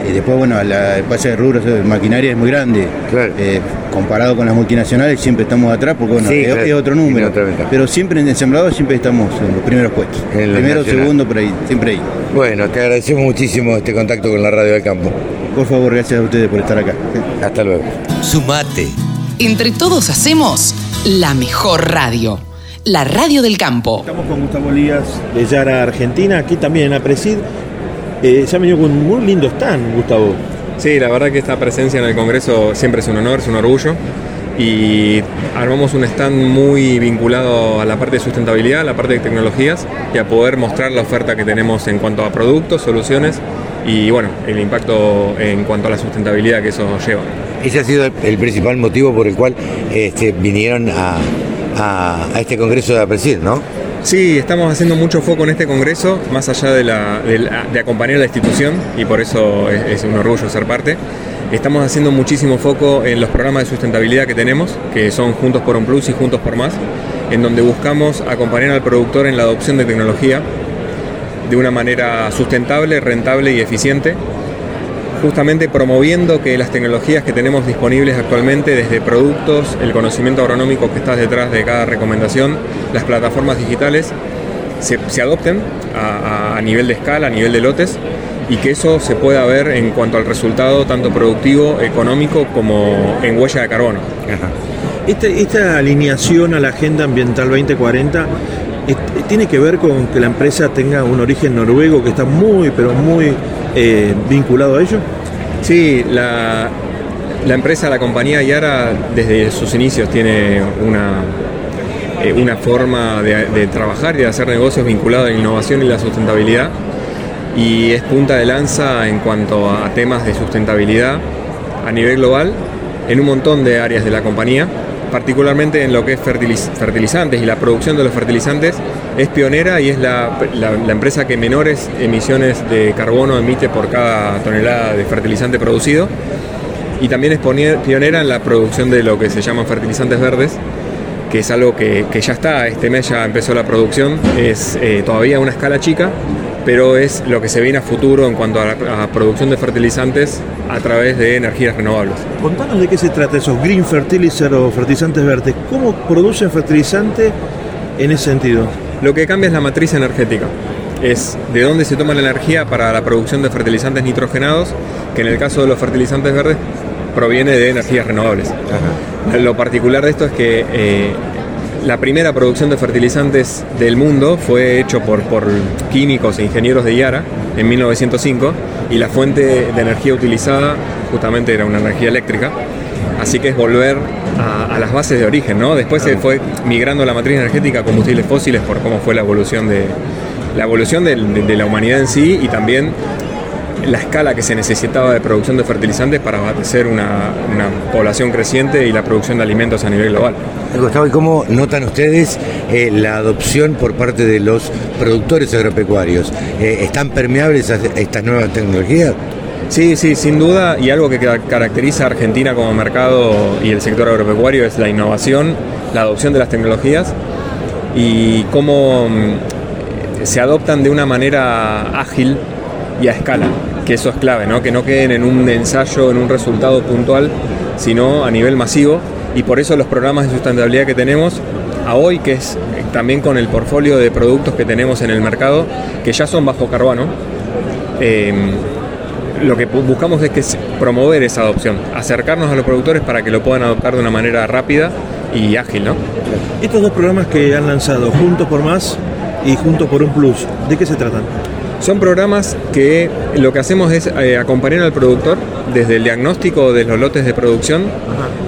Speaker 11: Y después, bueno, la, el pase de rubros de maquinaria es muy grande. Eh, comparado con las multinacionales, siempre estamos atrás porque, bueno,
Speaker 2: Sí,
Speaker 11: es,
Speaker 2: claro.
Speaker 11: es otro número. Pero siempre en el sembrador siempre estamos en los primeros puestos.
Speaker 2: En
Speaker 11: Primero, segundo, por ahí, siempre ahí.
Speaker 2: Bueno, te agradecemos muchísimo este contacto con la radio del campo.
Speaker 11: Por favor, gracias a ustedes por estar acá.
Speaker 2: Hasta luego. Sumate.
Speaker 3: Entre todos hacemos la mejor radio. La radio del campo.
Speaker 6: Estamos con Gustavo Lías de Yara, Argentina, aquí también en Apresid. Eh, se ha venido con un muy lindo stand, Gustavo.
Speaker 12: Sí, la verdad que esta presencia en el Congreso siempre es un honor, es un orgullo. Y armamos un stand muy vinculado a la parte de sustentabilidad, a la parte de tecnologías y a poder mostrar la oferta que tenemos en cuanto a productos, soluciones y bueno, el impacto en cuanto a la sustentabilidad que eso lleva.
Speaker 2: Ese ha sido el, principal motivo por el cual este, vinieron a, a- a este congreso de Apresid, ¿no?
Speaker 12: Sí, estamos haciendo mucho foco en este congreso, más allá de, la, de, acompañar a la institución, y por eso es, es un orgullo ser parte. Estamos haciendo muchísimo foco en los programas de sustentabilidad que tenemos, que son Juntos por un Plus y Juntos por Más, en donde buscamos acompañar al productor en la adopción de tecnología de una manera sustentable, rentable y eficiente, justamente promoviendo que las tecnologías que tenemos disponibles actualmente, desde productos, el conocimiento agronómico que está detrás de cada recomendación, las plataformas digitales, se, se adopten a, a- a nivel de escala, a nivel de lotes, y que eso se pueda ver en cuanto al resultado tanto productivo, económico, como en huella de carbono.
Speaker 6: Este- esta alineación a la Agenda Ambiental 2040 eh, tiene que ver con que la empresa tenga un origen noruego que está muy, pero muy eh, vinculado a ello.
Speaker 12: Sí, la, la empresa, la compañía Yara, desde sus inicios tiene una, eh, una forma de, de trabajar y de hacer negocios vinculado a la innovación y la sustentabilidad. Y es punta de lanza en cuanto a temas de sustentabilidad a nivel global en un montón de áreas de la compañía, particularmente en lo que es fertiliz- fertilizantes y la producción de los fertilizantes. Es pionera y es la, la- la empresa que menores emisiones de carbono emite por cada tonelada de fertilizante producido. Y también es pionera en la producción de lo que se llaman fertilizantes verdes, que es algo que, que ya está, este mes ya empezó la producción, es eh, todavía a una escala chica, pero es lo que se viene a futuro en cuanto a la a producción de fertilizantes a través de energías renovables.
Speaker 6: Contanos de qué se trata esos green fertilizer o fertilizantes verdes. ¿Cómo producen fertilizante en ese sentido?
Speaker 12: Lo que cambia es la matriz energética. Es de dónde se toma la energía para la producción de fertilizantes nitrogenados, que en el caso de los fertilizantes verdes proviene de energías renovables. Lo particular de esto es que eh, la primera producción de fertilizantes del mundo fue hecho por, por químicos e ingenieros de Yara en 1905 y la fuente de energía utilizada justamente era una energía eléctrica. Así que es volver a, a las bases de origen, ¿no? Después se fue migrando la matriz energética a combustibles fósiles por cómo fue la evolución de la evolución de la humanidad en sí y también la escala que se necesitaba de producción de fertilizantes para abastecer una, una población creciente y la producción de alimentos a nivel global.
Speaker 2: Gustavo, ¿y cómo notan ustedes eh, la adopción por parte de los productores agropecuarios? Eh, ¿Están permeables a estas nuevas tecnologías?
Speaker 12: Sí, sí, sin duda, y algo que ca- caracteriza a Argentina como mercado y el sector agropecuario es la innovación, la adopción de las tecnologías y cómo mm, se adoptan de una manera ágil y a escala, que eso es clave, ¿no? que no queden en un ensayo, en un resultado puntual, sino a nivel masivo, y por eso los programas de sustentabilidad que tenemos a hoy, que es eh, también con el portfolio de productos que tenemos en el mercado, que ya son bajo carbono, eh, lo que bu- buscamos es que promover esa adopción, acercarnos a los productores para que lo puedan adoptar de una manera rápida y ágil, ¿no?
Speaker 6: Estos dos programas que han lanzado, Juntos por Más y Juntos por un Plus, ¿de qué se tratan?
Speaker 12: Son programas que lo que hacemos es eh, acompañar al productor desde el diagnóstico de los lotes de producción,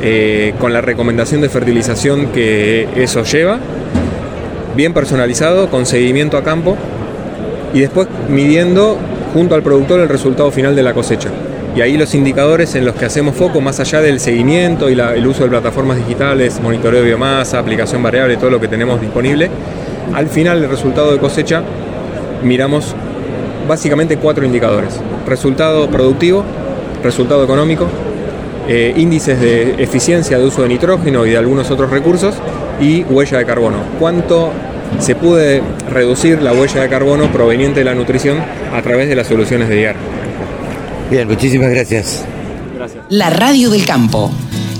Speaker 12: eh, con la recomendación de fertilización que eso lleva, bien personalizado, con seguimiento a campo, y después midiendo junto al productor el resultado final de la cosecha. Y ahí los indicadores en los que hacemos foco, más allá del seguimiento y la- el uso de plataformas digitales, monitoreo de biomasa, aplicación variable, todo lo que tenemos disponible, al final del resultado de cosecha miramos básicamente cuatro indicadores. Resultado productivo, resultado económico, eh, índices de eficiencia de uso de nitrógeno y de algunos otros recursos y huella de carbono. ¿Cuánto se puede reducir la huella de carbono proveniente de la nutrición a través de las soluciones de IAR?
Speaker 2: Bien, muchísimas gracias.
Speaker 3: La radio del campo.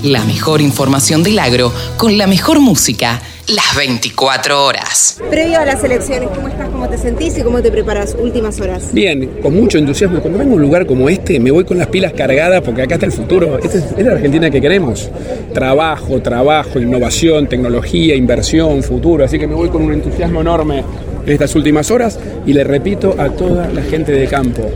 Speaker 3: La mejor información del agro con la mejor música las 24 horas.
Speaker 13: Previo a las elecciones, ¿cómo estás? ¿Cómo te sentís y cómo te preparas últimas horas?
Speaker 14: Bien, con mucho entusiasmo. Cuando vengo a un lugar como este, me voy con las pilas cargadas porque acá está el futuro. Esta es, es la Argentina que queremos. Trabajo, trabajo, innovación, tecnología, inversión, futuro. Así que me voy con un entusiasmo enorme en estas últimas horas y le repito a toda la gente de campo.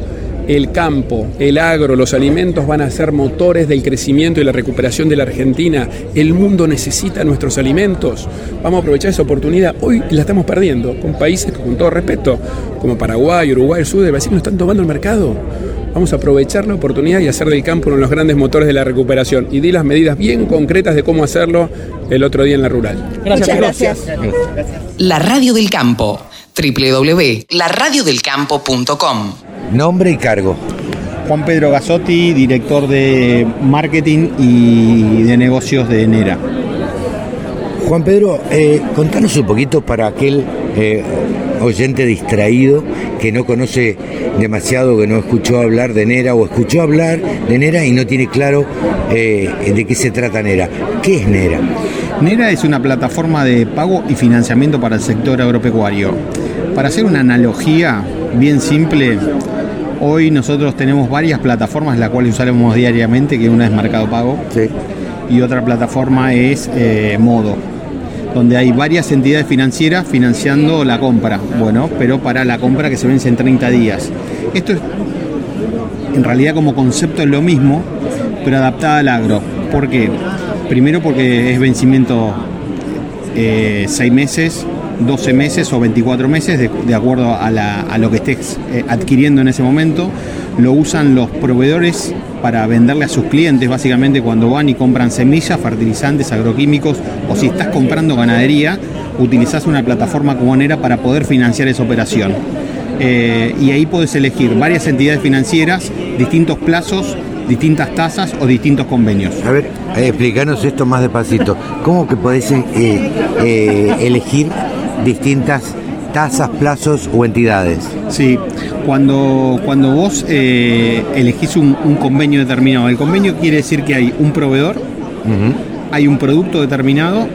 Speaker 14: El campo, el agro, los alimentos van a ser motores del crecimiento y la recuperación de la Argentina. El mundo necesita nuestros alimentos. Vamos a aprovechar esa oportunidad. Hoy la estamos perdiendo con países que, con todo respeto, como Paraguay, Uruguay, el sur del Brasil, nos están tomando el mercado. Vamos a aprovechar la oportunidad y hacer del campo uno de los grandes motores de la recuperación. Y di las medidas bien concretas de cómo hacerlo el otro día en la rural.
Speaker 13: Muchas gracias.
Speaker 3: La Radio del Campo. www.laradiodelcampo.com
Speaker 2: Nombre y cargo.
Speaker 8: Juan Pedro Gasotti, director de marketing y de negocios de Nera.
Speaker 2: Juan Pedro, eh, contanos un poquito para aquel eh, oyente distraído que no conoce demasiado, que no escuchó hablar de Nera o escuchó hablar de Nera y no tiene claro eh, de qué se trata Nera. ¿Qué es Nera?
Speaker 8: Nera es una plataforma de pago y financiamiento para el sector agropecuario. Para hacer una analogía bien simple, hoy nosotros tenemos varias plataformas las cuales usamos diariamente, que una es Mercado Pago y otra plataforma es eh, Modo, donde hay varias entidades financieras financiando la compra, bueno, pero para la compra que se vence en 30 días. Esto es, en realidad como concepto es lo mismo, pero adaptada al agro. ¿Por qué? Primero porque es vencimiento 6 meses, 12 meses o 24 meses, de, acuerdo a, lo que estés eh, adquiriendo en ese momento. Lo usan los proveedores para venderle a sus clientes, básicamente cuando van y compran semillas, fertilizantes, agroquímicos, o si estás comprando ganadería, utilizás una plataforma como Nera para poder financiar esa operación. Eh, y ahí puedes elegir varias entidades financieras, distintos plazos, distintas tasas o distintos convenios.
Speaker 2: A ver, eh, explícanos esto más despacito. ¿Cómo que podés elegir distintas tasas, plazos o entidades?
Speaker 8: Sí, cuando, cuando vos eh, elegís un, un convenio determinado, el convenio quiere decir que hay un proveedor, hay un producto determinado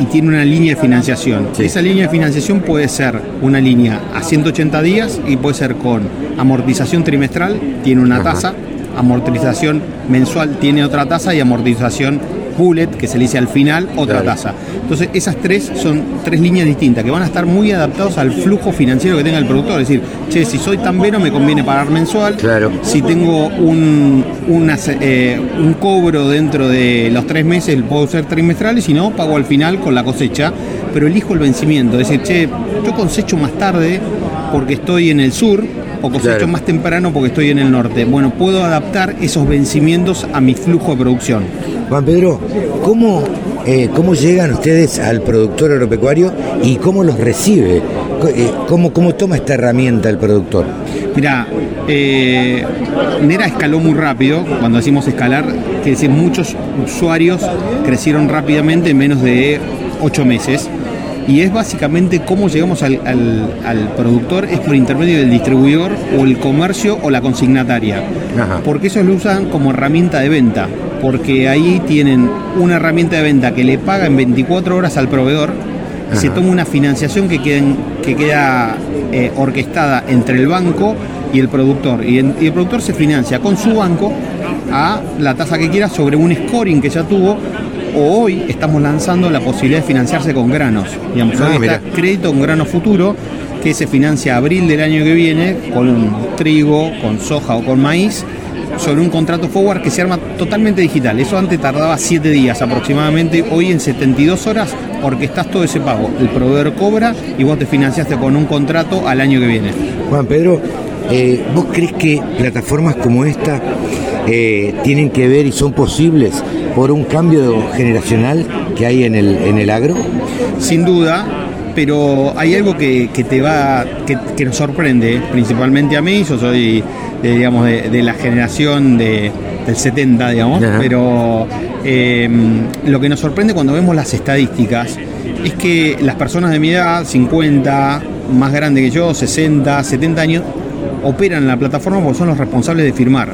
Speaker 8: y tiene una línea de financiación. Esa línea de financiación puede ser una línea a 180 días y puede ser con amortización trimestral, tiene una tasa, amortización mensual tiene otra tasa y amortización bullet, que se le dice al final, otra
Speaker 2: Claro.
Speaker 8: tasa. Entonces, esas tres son tres líneas distintas que van a estar muy adaptados al flujo financiero que tenga el productor. Es decir, che, si soy tan vero me conviene pagar mensual.
Speaker 2: Claro.
Speaker 8: Si tengo un, una eh, un cobro dentro de los tres meses, puedo ser trimestral y si no, pago al final con la cosecha. Pero elijo el vencimiento. Es decir, che, yo cosecho más tarde porque estoy en el sur o cosecho
Speaker 2: Claro.
Speaker 8: más temprano porque estoy en el norte. Bueno, puedo adaptar esos vencimientos a mi flujo de producción.
Speaker 2: Juan Pedro, ¿cómo, eh, ¿cómo llegan ustedes al productor agropecuario y cómo los recibe? Eh, ¿Cómo, cómo toma esta herramienta el productor?
Speaker 8: Mira, eh, Nera escaló muy rápido. Cuando decimos escalar, quiere decir muchos usuarios crecieron rápidamente en menos de ocho meses. Y es básicamente cómo llegamos al, al- al productor, es por intermedio del distribuidor o el comercio o la consignataria. Porque ellos lo usan como herramienta de venta. Porque ahí tienen una herramienta de venta que le paga en 24 horas al proveedor y se toma una financiación que, queden- que queda eh, orquestada entre el banco y el productor. Y, en- y el productor se financia con su banco a la tasa que quiera sobre un scoring que ya tuvo. O hoy estamos lanzando la posibilidad de financiarse con granos. Digamos,
Speaker 2: Ah,
Speaker 8: hoy está crédito con grano futuro que se financia abril del año que viene con trigo, con soja o con maíz sobre un contrato forward que se arma totalmente digital. Eso antes tardaba 7 días aproximadamente. Hoy en 72 horas orquestás todo ese pago. El proveedor cobra y vos te financiaste con un contrato al año que viene.
Speaker 2: Juan Pedro, eh, ¿vos crees que plataformas como esta eh, tienen que ver y son posibles por un cambio generacional que hay en el, en el agro?
Speaker 8: Sin duda, pero hay algo que, que te va, que, que nos sorprende, principalmente a mí, yo soy, de, digamos, de, de la generación de, del 70, digamos,
Speaker 2: Ajá.
Speaker 8: pero eh, lo que nos sorprende cuando vemos las estadísticas es que las personas de mi edad, 50, más grande que yo, 60, 70 años, operan en la plataforma porque son los responsables de firmar.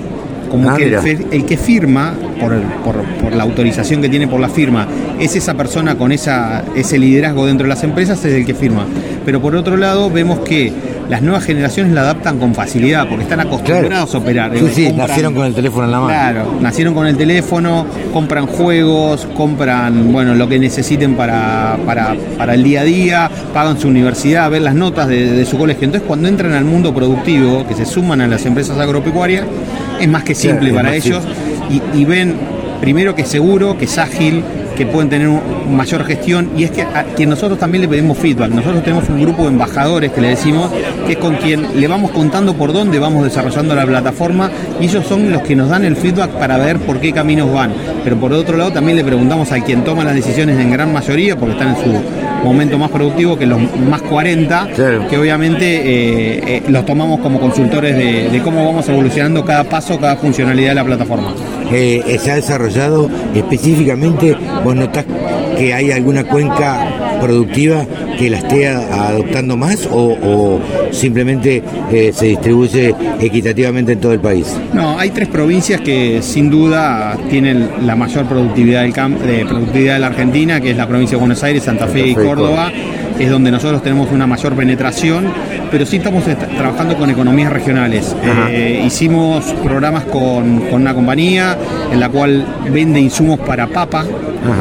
Speaker 8: Como
Speaker 2: Ah,
Speaker 8: que el,
Speaker 2: mira.
Speaker 8: fe- el que firma, por, el- por, por la autorización que tiene por la firma, es esa persona con esa, ese liderazgo dentro de las empresas, es el que firma. Pero por otro lado, vemos que las nuevas generaciones la adaptan con facilidad, porque están acostumbrados a operar.
Speaker 2: Sí, sí,
Speaker 8: Compran-
Speaker 2: nacieron con el teléfono en la mano.
Speaker 8: Claro, nacieron con el teléfono, compran juegos, compran bueno lo que necesiten para, para, para el día a día, pagan su universidad, ven las notas de, de su colegio. Entonces cuando entran al mundo productivo, que se suman a las empresas agropecuarias, es más que simple
Speaker 2: Claro,
Speaker 8: para ellos y, y ven primero que es seguro, que es ágil, que pueden tener un- mayor gestión y es que a quien nosotros también le pedimos feedback. Nosotros tenemos un grupo de embajadores que le decimos que es con quien le vamos contando por dónde vamos desarrollando la plataforma y ellos son los que nos dan el feedback para ver por qué caminos van. Pero por otro lado también le preguntamos a quien toma las decisiones en gran mayoría, porque están en su momento más productivo que los más 40, que obviamente eh, eh, los tomamos como consultores de, de cómo vamos evolucionando cada paso, cada funcionalidad de la plataforma.
Speaker 2: Eh, se ha desarrollado específicamente, vos notás que hay alguna cuenca productiva que la esté adoptando más o, o simplemente eh, se distribuye equitativamente en todo el país.
Speaker 8: No, hay tres provincias que sin duda tienen la mayor productividad del cam- de productividad de la Argentina, que es la provincia de Buenos Aires, Santa Fe y
Speaker 2: Santa Fe y
Speaker 8: Córdoba. Es donde nosotros tenemos una mayor penetración, pero sí estamos est- trabajando con economías regionales. Eh, hicimos programas con, con una compañía en la cual vende insumos para papa,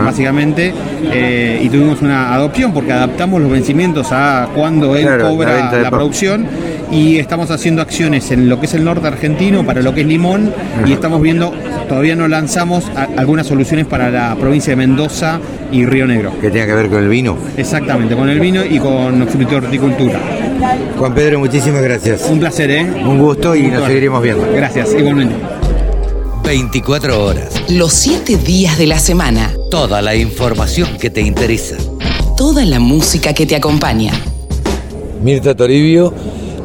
Speaker 8: básicamente, eh, y tuvimos una adopción porque adaptamos los vencimientos a cuando él
Speaker 2: Claro,
Speaker 8: cobra la producción y estamos haciendo acciones en lo que es el norte argentino para lo que es limón y estamos viendo, todavía no lanzamos a- algunas soluciones para la provincia de Mendoza y Río Negro.
Speaker 2: Que tenga que ver con el vino.
Speaker 8: Exactamente, con el vino y con fruto-horticultura.
Speaker 2: Juan Pedro, muchísimas gracias.
Speaker 8: Un placer, ¿eh?
Speaker 2: Un gusto y
Speaker 8: Un
Speaker 2: nos seguiremos viendo.
Speaker 8: Gracias, igualmente.
Speaker 3: 24 horas. Los 7 días de la semana.
Speaker 2: Toda la información que te interesa.
Speaker 3: Toda la música que te acompaña.
Speaker 2: Mirta Toribio,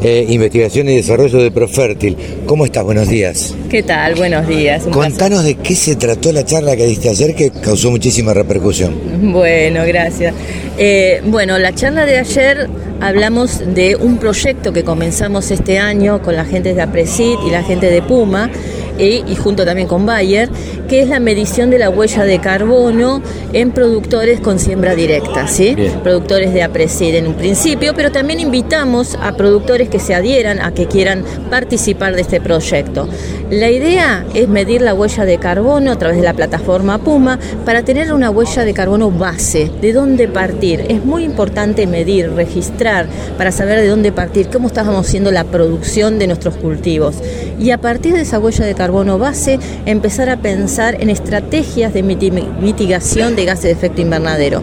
Speaker 2: eh, investigación y desarrollo de Profértil. ¿Cómo estás? Buenos días.
Speaker 15: ¿Qué tal? Buenos días. Un
Speaker 2: Contanos de qué se trató la charla que diste ayer que causó muchísima repercusión.
Speaker 15: Bueno, gracias. Eh, bueno, la charla de ayer hablamos de un proyecto que comenzamos este año con la gente de Apresid y la gente de Puma. Y junto también con Bayer, que es la medición de la huella de carbono en productores con siembra directa, ¿sí?
Speaker 16: Bien.
Speaker 15: Productores de Apresid en un principio, pero también invitamos a productores que se adhieran a que quieran participar de este proyecto. La idea es medir la huella de carbono a través de la plataforma Puma para tener una huella de carbono base, de dónde partir. Es muy importante medir, registrar, para saber de dónde partir, cómo estábamos haciendo la producción de nuestros cultivos. Y a partir de esa huella de carbono base, empezar a pensar en estrategias de miti- mitigación de gases de efecto invernadero.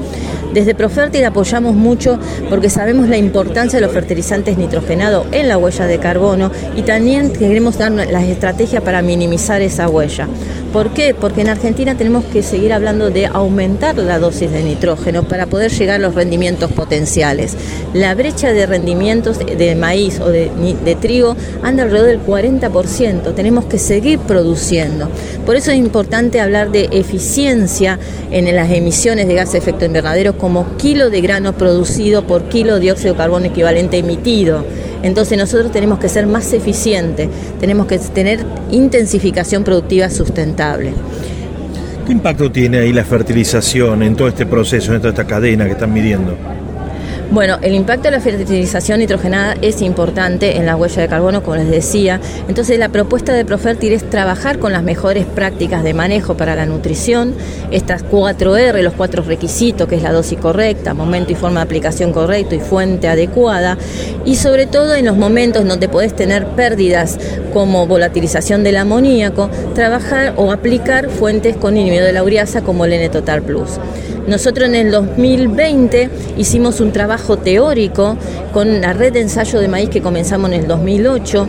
Speaker 15: Desde Profértil apoyamos mucho porque sabemos la importancia de los fertilizantes nitrogenados en la huella de carbono y también queremos dar las estrategias para minimizar esa huella. ¿Por qué? Porque en Argentina tenemos que seguir hablando de aumentar la dosis de nitrógeno para poder llegar a los rendimientos potenciales. La brecha de rendimientos de maíz o de, de trigo anda alrededor del 40%. Tenemos que seguir produciendo. Por eso es importante hablar de eficiencia en las emisiones de gases de efecto invernadero como kilo de grano producido por kilo de dióxido de carbono equivalente emitido. Entonces nosotros tenemos que ser más eficientes, tenemos que tener intensificación productiva sustentable.
Speaker 6: ¿Qué impacto tiene ahí la fertilización en todo este proceso, en toda esta cadena que están midiendo?
Speaker 15: Bueno, el impacto de la fertilización nitrogenada es importante en la huella de carbono, como les decía. Entonces, la propuesta de Profértil es trabajar con las mejores prácticas de manejo para la nutrición, estas 4R, los cuatro requisitos, que es la dosis correcta, momento y forma de aplicación correcto y fuente adecuada, y sobre todo en los momentos donde podés tener pérdidas como volatilización del amoníaco, trabajar o aplicar fuentes con inhibidor de la ureasa como el N-Total Plus. Nosotros en el 2020 hicimos un trabajo teórico con la red de ensayo de maíz que comenzamos en el 2008.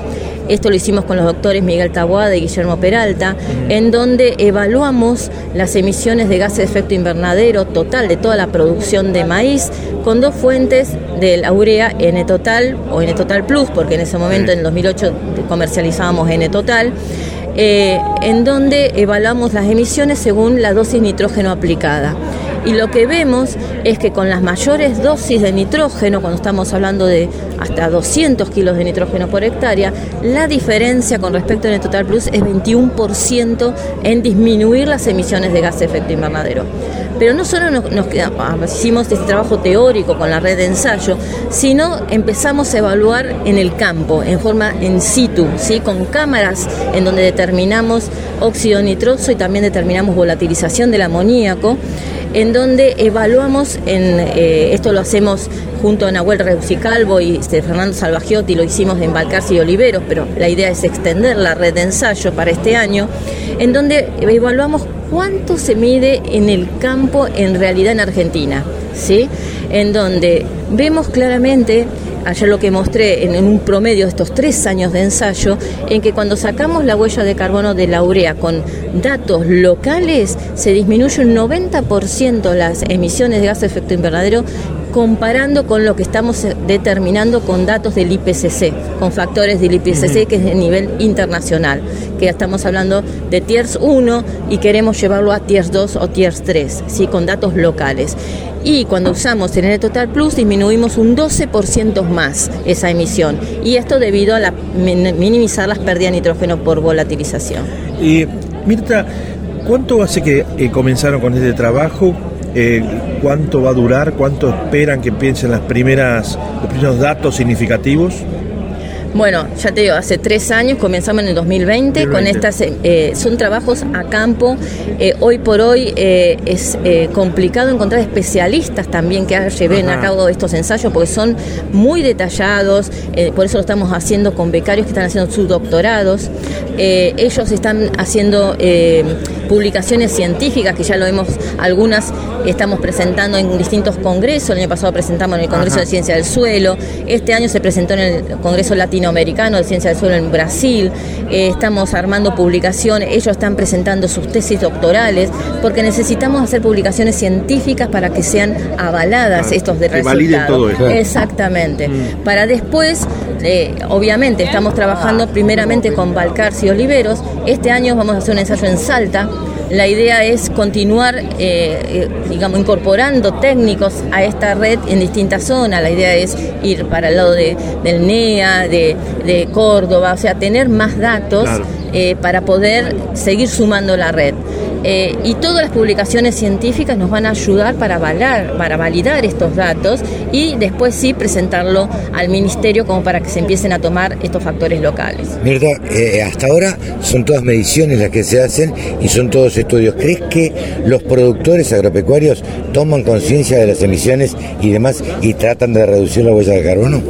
Speaker 15: Esto lo hicimos con los doctores Miguel Taboada y Guillermo Peralta, en donde evaluamos las emisiones de gases de efecto invernadero total de toda la producción de maíz con dos fuentes de la urea N-Total o N-Total Plus, porque en ese momento, en el 2008, comercializábamos N-Total eh, en donde evaluamos las emisiones según la dosis nitrógeno aplicada. Y lo que vemos es que con las mayores dosis de nitrógeno, cuando estamos hablando de hasta 200 kilos de nitrógeno por hectárea, la diferencia con respecto al Total Plus es 21% en disminuir las emisiones de gas de efecto invernadero. Pero no solo nos, ah, hicimos este trabajo teórico con la red de ensayo, sino empezamos a evaluar en el campo, en forma in situ, ¿sí? con cámaras en donde determinamos óxido nitroso y también determinamos volatilización del amoníaco. En donde evaluamos, eh, esto lo hacemos junto a Nahuel Reucicalvo y este, Fernando Salvagiotti, lo hicimos en Balcarce y Oliveros, pero la idea es extender la red de ensayo para este año, en donde evaluamos cuánto se mide en el campo en realidad en Argentina, ¿sí? En donde vemos claramente ayer lo que mostré en, un promedio de estos tres años de ensayo, en que cuando sacamos la huella de carbono de la urea con datos locales, se disminuye un 90% las emisiones de gas de efecto invernadero comparando con lo que estamos determinando con datos del IPCC, con factores del IPCC que es de nivel internacional, que ya estamos hablando de Tiers 1 y queremos llevarlo a Tiers 2 o Tiers 3, ¿sí? con datos locales. Y cuando usamos el Total Plus disminuimos un 12% más esa emisión. Y esto debido a la, minimizar las pérdidas de nitrógeno por volatilización.
Speaker 6: Y Mirta, ¿cuánto hace que eh, comenzaron con este trabajo? Cuánto va a durar, cuánto esperan que piensen las primeras, los primeros datos significativos.
Speaker 15: Bueno, ya te digo, hace tres años, comenzamos en el 2020, con estas, eh, son trabajos a campo. Eh, hoy por hoy eh, es complicado encontrar especialistas también que lleven a cabo estos ensayos porque son muy detallados, por eso lo estamos haciendo con becarios que están haciendo sus doctorados. ellos están haciendo publicaciones científicas, que ya lo hemos, algunas estamos presentando en distintos congresos, el año pasado presentamos en el Congreso de Ciencia del Suelo, este año se presentó en el Congreso Latino Latinoamericano de Ciencia del Suelo en Brasil, eh, estamos armando publicaciones, ellos están presentando sus tesis doctorales, porque necesitamos hacer publicaciones científicas para que sean avaladas estos de resultados.
Speaker 6: Todo.
Speaker 15: Exactamente. Mm. Para después, eh, obviamente, estamos trabajando primeramente con Balcarce y Oliveros. Este año vamos a hacer un ensayo en Salta la idea es continuar, eh, eh, digamos, incorporando técnicos a esta red en distintas zonas. La idea es ir para el lado de, del NEA, de, Córdoba, o sea, tener más datos eh, para poder seguir sumando la red. Eh, y todas las publicaciones científicas nos van a ayudar para, para validar estos datos y después sí presentarlo al ministerio como para que se empiecen a tomar estos factores locales.
Speaker 2: Mirta, eh, hasta ahora son todas mediciones las que se hacen y son todos estudios. ¿Crees que los productores agropecuarios toman conciencia de las emisiones y demás y tratan de reducir la huella de carbono?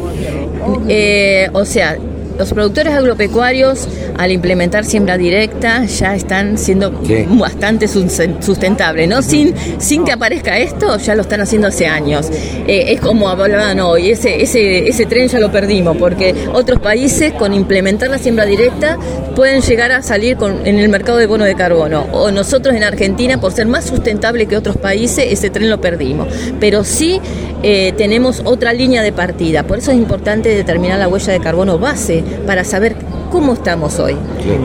Speaker 15: Eh, o sea, los productores agropecuarios al implementar siembra directa ya están siendo bastante sustentables, ¿no? Sin, sin que aparezca esto, ya lo están haciendo hace años. Eh, es como hablaban hoy, ese, ese, ese tren ya lo perdimos, porque otros países con implementar la siembra directa pueden llegar a salir con, en el mercado de bono de carbono. O nosotros en Argentina, por ser más sustentable que otros países, ese tren lo perdimos. Pero sí eh, tenemos otra línea de partida. Por eso es importante determinar la huella de carbono base para saber cómo estamos hoy.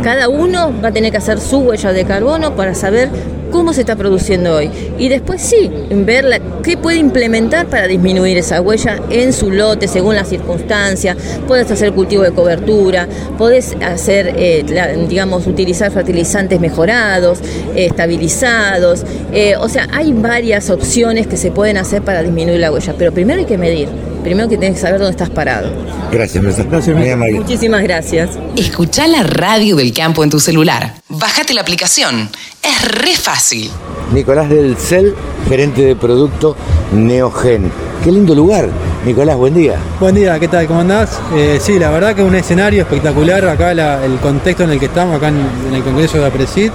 Speaker 15: Cada uno va a tener que hacer su huella de carbono para saber cómo se está produciendo hoy. Y después sí, ver la, qué puede implementar para disminuir esa huella en su lote según las circunstancias. Puedes hacer cultivo de cobertura, puedes hacer, eh, digamos, utilizar fertilizantes mejorados, estabilizados. Eh, o sea, hay varias opciones que se pueden hacer para disminuir la huella, pero primero hay que medir. Primero que tienes que saber dónde estás parado.
Speaker 2: Gracias, Gracias,
Speaker 15: Muchísimas gracias.
Speaker 3: Escucha la radio del campo en tu celular. Bájate la aplicación. Es re fácil.
Speaker 2: Nicolás del CEL, gerente de producto Neogen. Qué lindo lugar. Nicolás, buen día.
Speaker 16: Buen día, ¿qué tal? ¿Cómo andás? Eh, sí, la verdad que es un escenario espectacular. Acá el contexto en el que estamos, acá en, el Congreso de Apresid.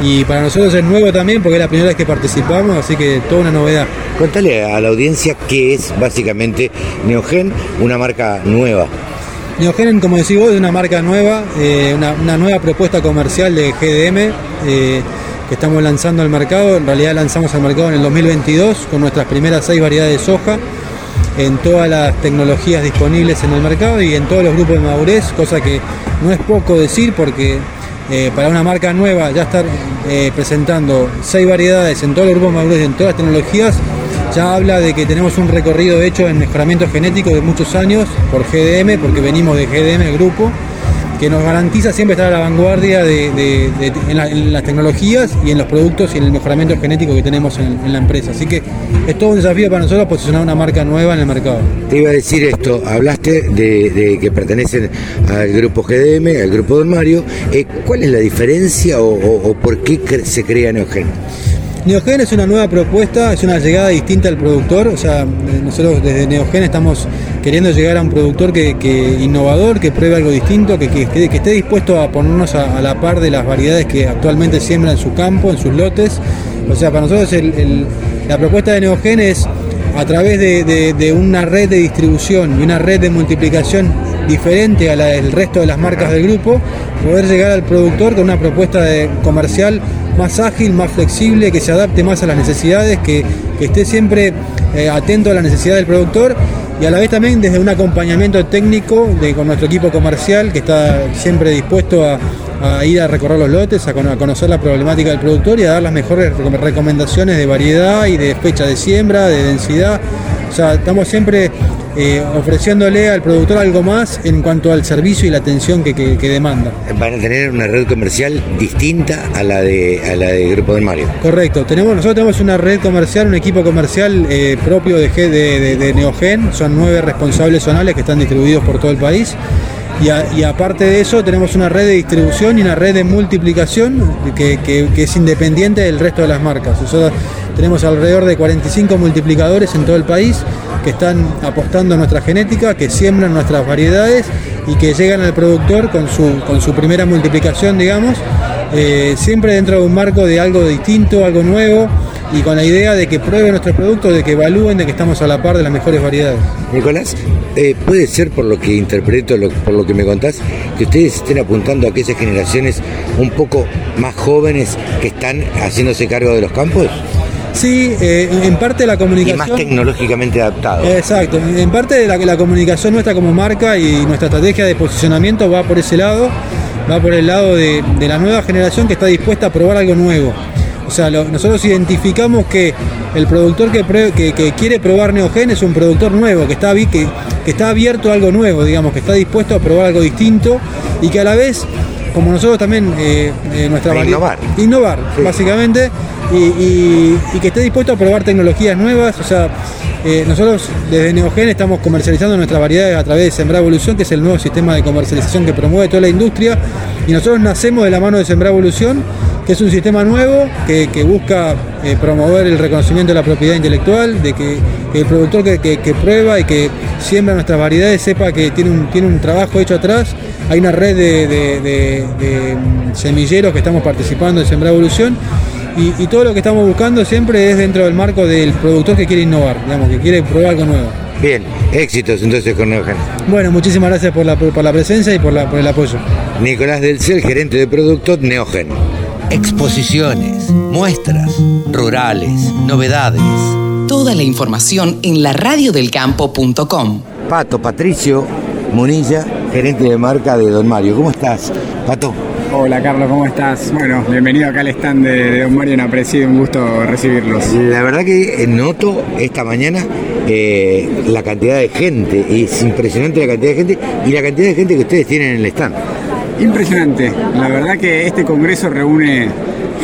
Speaker 16: Y para nosotros es nuevo también porque es la primera vez que participamos, así que toda una novedad.
Speaker 2: Cuéntale a la audiencia qué es básicamente Neogen, una marca nueva.
Speaker 16: Neogen, como decís vos, es una marca nueva, eh, una, nueva propuesta comercial de GDM eh, que estamos lanzando al mercado. En realidad lanzamos al mercado en el 2022 con nuestras primeras seis variedades de soja en todas las tecnologías disponibles en el mercado y en todos los grupos de madurez, cosa que no es poco decir porque eh, para una marca nueva ya estar presentando seis variedades en todos los grupos de madurez, en todas las tecnologías, ya habla de que tenemos un recorrido hecho en mejoramiento genético de muchos años por GDM, porque venimos de GDM, el grupo, que nos garantiza siempre estar a la vanguardia de, en, las tecnologías y en los productos y en el mejoramiento genético que tenemos en, la empresa. Así que es todo un desafío para nosotros posicionar una marca nueva en el mercado.
Speaker 2: Te iba a decir esto, hablaste de, que pertenecen al grupo GDM, al grupo Don Mario. Eh, ¿Cuál es la diferencia o, por qué se crea Neogen?
Speaker 16: Neogen es una nueva propuesta, es una llegada distinta al productor. O sea, nosotros desde Neogen estamos queriendo llegar a un productor que, que innovador, que pruebe algo distinto, que, que, esté dispuesto a ponernos a, la par de las variedades que actualmente siembra en su campo, en sus lotes. O sea, para nosotros la propuesta de Neogen es a través de, una red de distribución y una red de multiplicación diferente a la del resto de las marcas del grupo, poder llegar al productor con una propuesta comercial más ágil, más flexible, que se adapte más a las necesidades, que, que esté siempre eh, atento a la necesidad del productor y a la vez también desde un acompañamiento técnico de, con nuestro equipo comercial que está siempre dispuesto a, a ir a recorrer los lotes, a, a, conocer la problemática del productor y a dar las mejores recomendaciones de variedad y de fecha de siembra, de densidad. O sea, estamos siempre eh, ofreciéndole al productor algo más en cuanto al servicio y la atención que, que, que, demanda.
Speaker 2: Van a tener una red comercial distinta a la de a la de Grupo del Mario.
Speaker 16: Correcto, tenemos, nosotros tenemos una red comercial, un equipo comercial eh, propio de, de, de, de, Neogen, son nueve responsables zonales que están distribuidos por todo el país. Y, a, y, aparte de eso tenemos una red de distribución y una red de multiplicación que, que, es independiente del resto de las marcas. Nosotros tenemos alrededor de 45 multiplicadores en todo el país que están apostando a nuestra genética, que siembran nuestras variedades y que llegan al productor con su, con su primera multiplicación, digamos, eh, siempre dentro de un marco de algo distinto, algo nuevo y con la idea de que prueben nuestros productos, de que evalúen, de que estamos a la par de las mejores variedades.
Speaker 2: Nicolás, eh, puede ser por lo que interpreto, por lo que me contás, que ustedes estén apuntando a aquellas generaciones un poco más jóvenes que están haciéndose cargo de los campos.
Speaker 16: Sí, eh, en parte la comunicación.
Speaker 2: Y más tecnológicamente adaptado.
Speaker 16: Exacto. En parte de la, la comunicación nuestra como marca y nuestra estrategia de posicionamiento va por ese lado, va por el lado de, de la nueva generación que está dispuesta a probar algo nuevo. O sea, lo, nosotros identificamos que el productor que, pre, que, que, quiere probar Neogen es un productor nuevo, que está, que, que está abierto a algo nuevo, digamos, que está dispuesto a probar algo distinto y que a la vez, como nosotros también, eh, eh, nuestra
Speaker 2: Innovar.
Speaker 16: Innovar, sí. básicamente y, y, y, que esté dispuesto a probar tecnologías nuevas. O sea, eh, nosotros desde Neogen estamos comercializando nuestras variedades a través de Sembrar Evolución, que es el nuevo sistema de comercialización que promueve toda la industria. Y nosotros nacemos de la mano de Sembrar Evolución, que es un sistema nuevo que, que busca eh, promover el reconocimiento de la propiedad intelectual, de que, que el productor que, que, prueba y que siembra nuestras variedades sepa que tiene un, tiene un trabajo hecho atrás. Hay una red de, de, de semilleros que estamos participando en Sembrar Evolución y, y, todo lo que estamos buscando siempre es dentro del marco del productor que quiere innovar, digamos, que quiere probar algo nuevo.
Speaker 2: Bien, éxitos entonces con Neogen.
Speaker 16: Bueno, muchísimas gracias por la, por la presencia y por, la, por el apoyo.
Speaker 2: Nicolás del Cel, gerente de producto Neogen. Exposiciones, muestras, rurales, novedades.
Speaker 3: Toda la información en la radiodelcampo.com.
Speaker 2: Pato, Patricio Munilla, gerente de marca de Don Mario. ¿Cómo estás, Pato?
Speaker 17: Hola Carlos, ¿cómo estás? Bueno, bienvenido acá al stand de, de Don Mario en Apreciado, un gusto recibirlos.
Speaker 2: La verdad que noto esta mañana eh, la cantidad de gente, es impresionante la cantidad de gente y la cantidad de gente que ustedes tienen en el stand.
Speaker 17: Impresionante, la verdad que este congreso reúne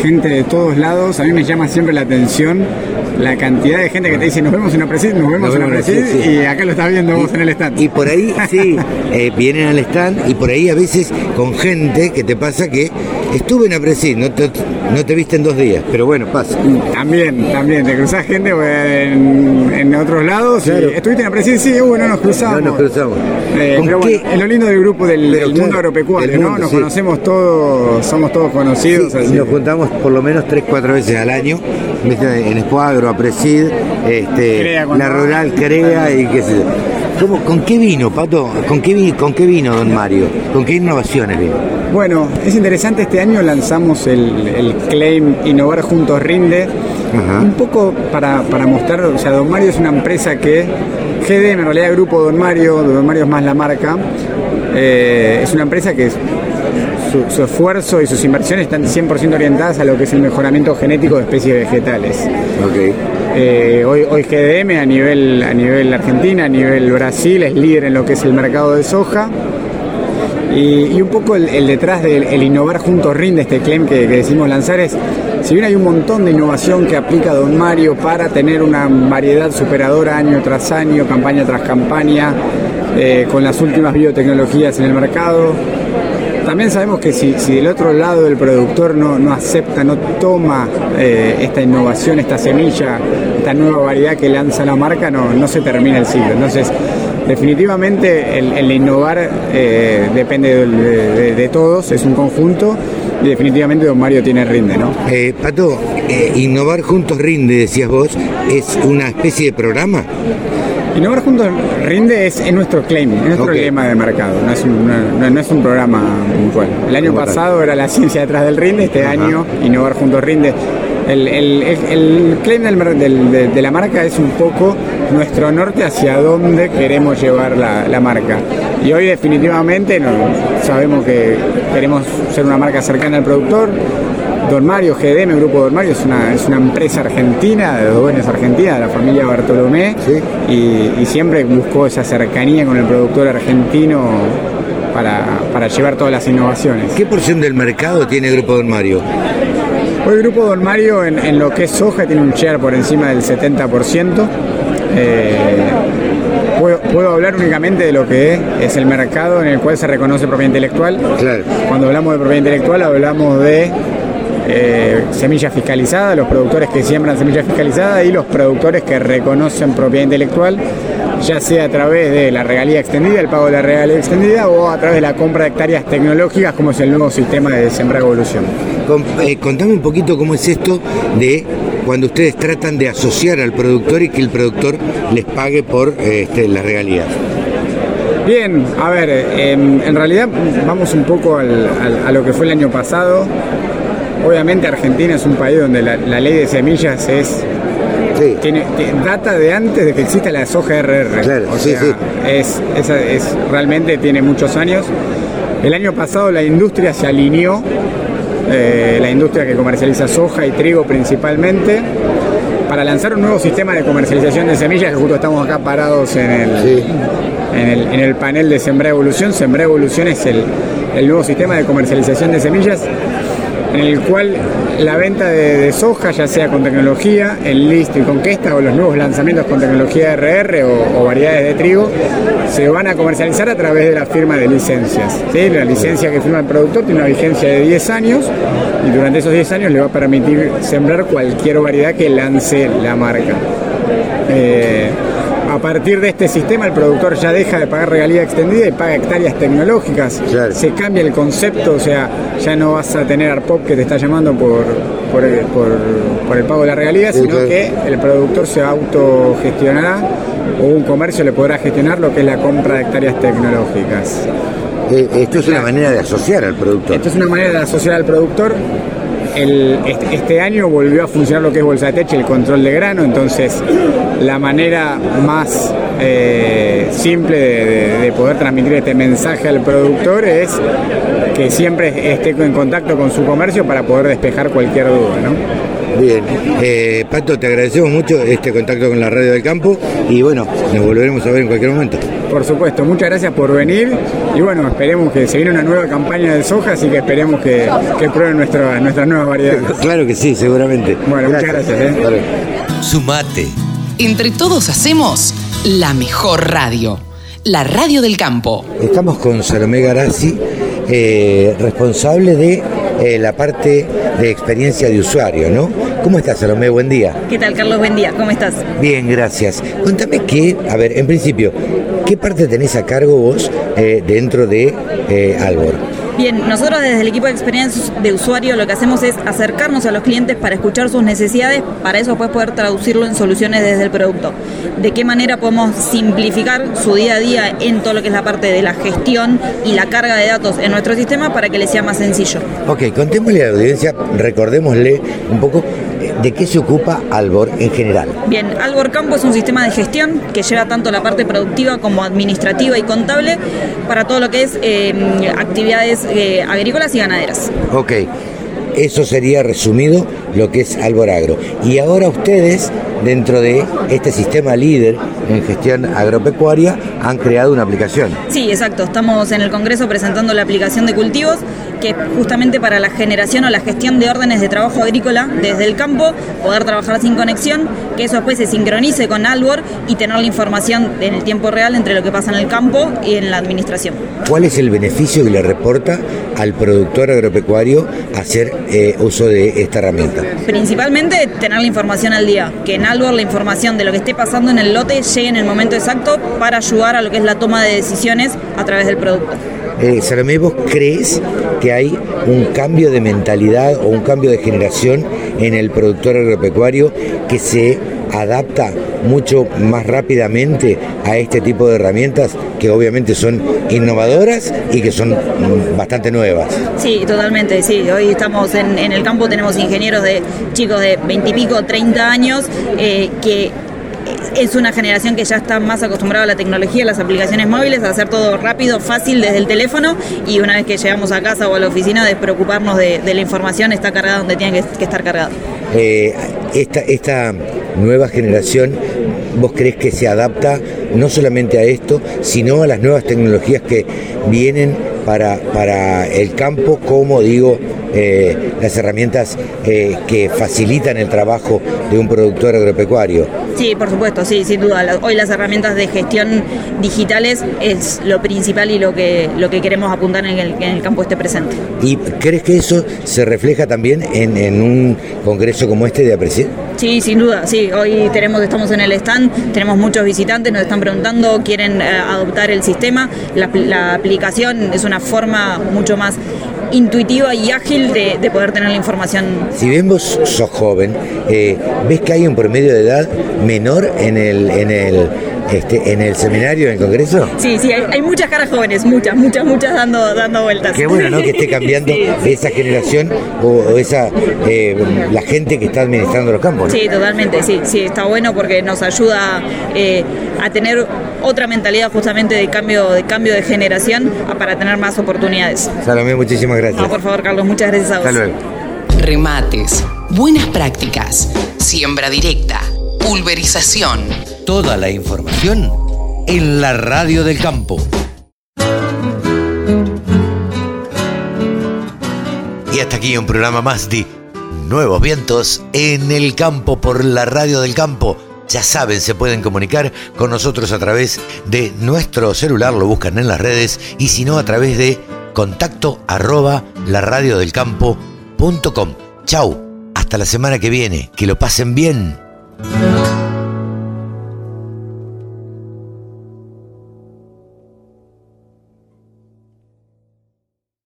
Speaker 17: gente de todos lados, a mí me llama siempre la atención la cantidad de gente que te dice nos vemos en Apresid, nos vemos en Apresid sí, sí. y acá lo estás viendo
Speaker 2: y,
Speaker 17: vos en el stand.
Speaker 2: Y por ahí, sí, eh, vienen al stand y por ahí a veces con gente que te pasa que estuve en Apresid, no te, no te viste en dos días, pero bueno, pasa.
Speaker 17: También, también, te cruzás gente en, en otros lados. Claro. ¿Estuviste en Apresid? Sí, uh, no nos cruzamos.
Speaker 2: No nos cruzamos.
Speaker 17: Eh, pero bueno, es lo lindo del grupo del, del mundo agropecuario, mundo, ¿no? Nos sí. conocemos todos, somos todos conocidos.
Speaker 2: Así. Nos juntamos por lo menos 3-4 veces al año, en Expo Agro, Apresid, este, la Rural Crea y qué sé yo. ¿Cómo, ¿Con qué vino, Pato? ¿Con qué, ¿Con qué vino, don Mario? ¿Con qué innovaciones vino?
Speaker 17: Bueno, es interesante, este año lanzamos el, el claim Innovar Juntos Rinde, Ajá. un poco para, para mostrar, o sea, Don Mario es una empresa que, GDM, en realidad Grupo Don Mario, Don Mario es más la marca, eh, es una empresa que su, su, esfuerzo y sus inversiones están 100% orientadas a lo que es el mejoramiento genético de especies vegetales.
Speaker 2: Okay.
Speaker 17: Eh, hoy, hoy, GDM a nivel, a nivel Argentina, a nivel Brasil, es líder en lo que es el mercado de soja. Y, y un poco el, el detrás del el innovar juntos rinde este claim que, que, decimos lanzar es, si bien hay un montón de innovación que aplica Don Mario para tener una variedad superadora año tras año, campaña tras campaña, eh, con las últimas biotecnologías en el mercado, también sabemos que si, si del otro lado el productor no, no acepta, no toma eh, esta innovación, esta semilla, esta nueva variedad que lanza la marca, no, no se termina el ciclo. Entonces, definitivamente el, innovar eh, depende de, todos, es un conjunto y definitivamente Don Mario tiene rinde, ¿no?
Speaker 2: Eh, Pato, innovar juntos rinde, decías vos, es una especie de programa.
Speaker 17: Innovar juntos rinde es, es nuestro claim, es nuestro lema de mercado, no es, un, no- no- es un programa puntual. El año
Speaker 2: tal.
Speaker 17: pasado era la ciencia detrás del rinde, este año Innovar juntos rinde. El, el- el- el claim del mer- del- de, de la marca es un poco nuestro norte hacia dónde queremos llevar la, la marca. Y hoy definitivamente no, sabemos que queremos ser una marca cercana al productor, Don Mario, GDM, Grupo Don Mario, es una, es una empresa argentina, de dueños argentinas, de la familia Bartolomé, y, y siempre buscó esa cercanía con el productor argentino para, para llevar todas las innovaciones.
Speaker 2: ¿Qué porción del mercado tiene Grupo Don Mario?
Speaker 17: Hoy el Grupo Don Mario en, en lo que es soja tiene un share por encima del 70%. Eh, puedo, puedo hablar únicamente de lo que es, es el mercado en el cual se reconoce propiedad intelectual. Cuando hablamos de propiedad intelectual hablamos de eh, semilla fiscalizada, los productores que siembran semilla fiscalizada y los productores que reconocen propiedad intelectual, ya sea a través de la regalía extendida, el pago de la regalía extendida o a través de la compra de hectáreas tecnológicas como es el nuevo sistema de Sembra Evolución.
Speaker 2: Con- eh, contame un poquito cómo es esto de cuando ustedes tratan de asociar al productor y que el productor les pague por eh, este, las regalías.
Speaker 17: Bien, a ver, eh, en, en realidad vamos un poco al- al- a lo que fue el año pasado. Obviamente Argentina es un país donde la, la ley de semillas es tiene, tiene- data de antes de que exista la soja RR. o
Speaker 2: sí, sí.
Speaker 17: Es, es, es- realmente tiene muchos años. El año pasado la industria se alineó, eh, la industria que comercializa soja y trigo principalmente, para lanzar un nuevo sistema de comercialización de semillas, que justo estamos acá parados en el, en el, en el panel de Sembra Evolución. Sembra Evolución es el, el nuevo sistema de comercialización de semillas en el cual la venta de, soja, ya sea con tecnología, en list y conquista o los nuevos lanzamientos con tecnología RR o, o variedades de trigo, se van a comercializar a través de la firma de licencias. ¿sí? La licencia que firma el productor tiene una vigencia de 10 años y durante esos 10 años le va a permitir sembrar cualquier variedad que lance la marca. Eh, a partir de este sistema el productor ya deja de pagar regalía extendida y paga hectáreas tecnológicas. Se cambia el concepto, o sea, ya no vas a tener ARPOP que te está llamando por, por, el, por- por el pago de la regalía, sino
Speaker 2: claro.
Speaker 17: que el productor se autogestionará o un comercio le podrá gestionar lo que es la compra de hectáreas tecnológicas.
Speaker 2: Eh, esto es una manera de asociar al productor.
Speaker 17: Esto es una manera de asociar al productor. Este, este año volvió a funcionar lo que es Bolsa de Teche, el control de grano, entonces la manera más eh, simple de, de- de poder transmitir este mensaje al productor es que siempre esté en contacto con su comercio para poder despejar cualquier duda. ¿no?
Speaker 2: Bien, eh, Pato, te agradecemos mucho este contacto con la radio del campo y bueno, nos volveremos a ver en cualquier momento.
Speaker 17: Por supuesto, muchas gracias por venir y bueno, esperemos que se viene una nueva campaña de soja, así que esperemos que, que prueben nuestra, nuestras nuevas variedades.
Speaker 2: Claro que sí, seguramente.
Speaker 17: Bueno, muchas gracias. ¿eh?
Speaker 3: Sumate. Entre todos hacemos la mejor radio. La radio del campo.
Speaker 2: Estamos con Salomé Garazzi, eh, responsable de eh, la parte de experiencia de usuario, ¿no? ¿Cómo estás, Salomé? Buen día.
Speaker 18: ¿Qué tal, Carlos? Buen día, ¿cómo estás?
Speaker 2: Bien, gracias. Contame que, a ver, en principio, ¿qué parte tenés a cargo vos eh, dentro de eh, Albor?
Speaker 18: Bien, nosotros desde el equipo de experiencia de usuario lo que hacemos es acercarnos a los clientes para escuchar sus necesidades, para eso después poder traducirlo en soluciones desde el producto. De qué manera podemos simplificar su día a día en todo lo que es la parte de la gestión y la carga de datos en nuestro sistema para que les sea más sencillo.
Speaker 2: Ok, contémosle a la audiencia, recordémosle un poco de qué se ocupa Albor en general.
Speaker 18: Bien, Albor Campo es un sistema de gestión que lleva tanto la parte productiva como administrativa y contable para todo lo que es eh, actividades eh, agrícolas y ganaderas.
Speaker 2: Ok, eso sería resumido lo que es Albor Agro. Y ahora ustedes, dentro de este sistema líder en gestión agropecuaria, han creado una aplicación.
Speaker 18: Sí, exacto. Estamos en el Congreso presentando la aplicación de cultivos que es justamente para la generación o la gestión de órdenes de trabajo agrícola desde el campo, poder trabajar sin conexión, que eso después se sincronice con Albor y tener la información en el tiempo real entre lo que pasa en el campo y en la administración.
Speaker 2: ¿Cuál es el beneficio que le reporta al productor agropecuario hacer eh, uso de esta herramienta?
Speaker 18: Principalmente tener la información al día, que en Albor la información de lo que esté pasando en el lote llegue en el momento exacto para ayudar a lo que es la toma de decisiones a través del producto.
Speaker 2: Eh, Salomé, ¿vos crees que hay un cambio de mentalidad o un cambio de generación en el productor agropecuario que se adapta mucho más rápidamente a este tipo de herramientas que obviamente son innovadoras y que son mm, bastante nuevas.
Speaker 18: Sí, totalmente, sí. Hoy estamos en, el campo, tenemos ingenieros de chicos de 20 y pico, 30 años, eh, que es una generación que ya está más acostumbrada a la tecnología, a las aplicaciones móviles, a hacer todo rápido, fácil desde el teléfono y una vez que llegamos a casa o a la oficina, despreocuparnos de, de la información, está cargada donde tiene que, estar cargada.
Speaker 2: Eh, esta, esta nueva generación, ¿vos crees que se adapta no solamente a esto, sino a las nuevas tecnologías que vienen para, para el campo, como digo, eh, las herramientas eh, que facilitan el trabajo de un productor agropecuario?
Speaker 18: Sí, por supuesto, sí, sin duda. Hoy las herramientas de gestión digitales es lo principal y lo que, lo que queremos apuntar en el, en el campo este presente.
Speaker 2: ¿Y crees que eso se refleja también en, en un congreso como este de Apreciar?
Speaker 18: Sí, sin duda, sí. Hoy tenemos, estamos en el stand, tenemos muchos visitantes, nos están preguntando, quieren eh, adoptar el sistema. La, la aplicación es una forma mucho más intuitiva y ágil de, de poder tener la información.
Speaker 2: Si bien vos sos joven, eh, ¿ves que hay un promedio de edad menor en el, en el, este, en el seminario, en el congreso?
Speaker 18: Sí, sí, hay, hay muchas caras jóvenes, muchas, muchas, muchas dando, dando vueltas.
Speaker 2: Qué bueno, ¿no? Que esté cambiando
Speaker 18: Sí,
Speaker 2: esa generación o, o esa eh, la gente que está administrando los campos. ¿no?
Speaker 18: Sí, totalmente, sí, sí, está bueno porque nos ayuda eh, a tener otra mentalidad justamente de cambio, de cambio de generación para tener más oportunidades.
Speaker 2: Salomé, muchísimas gracias.
Speaker 18: No, por favor, Carlos, muchas gracias a vos.
Speaker 2: Hasta luego.
Speaker 3: Remates, buenas prácticas, siembra directa, pulverización.
Speaker 2: Toda la información en la radio del campo. Y hasta aquí un programa más de Nuevos Vientos en el campo por la radio del campo. Ya saben, se pueden comunicar con nosotros a través de nuestro celular, lo buscan en las redes, y si no, a través de contacto arroba laradiodelcampo.com. Chau, hasta la semana que viene, que lo pasen bien. Música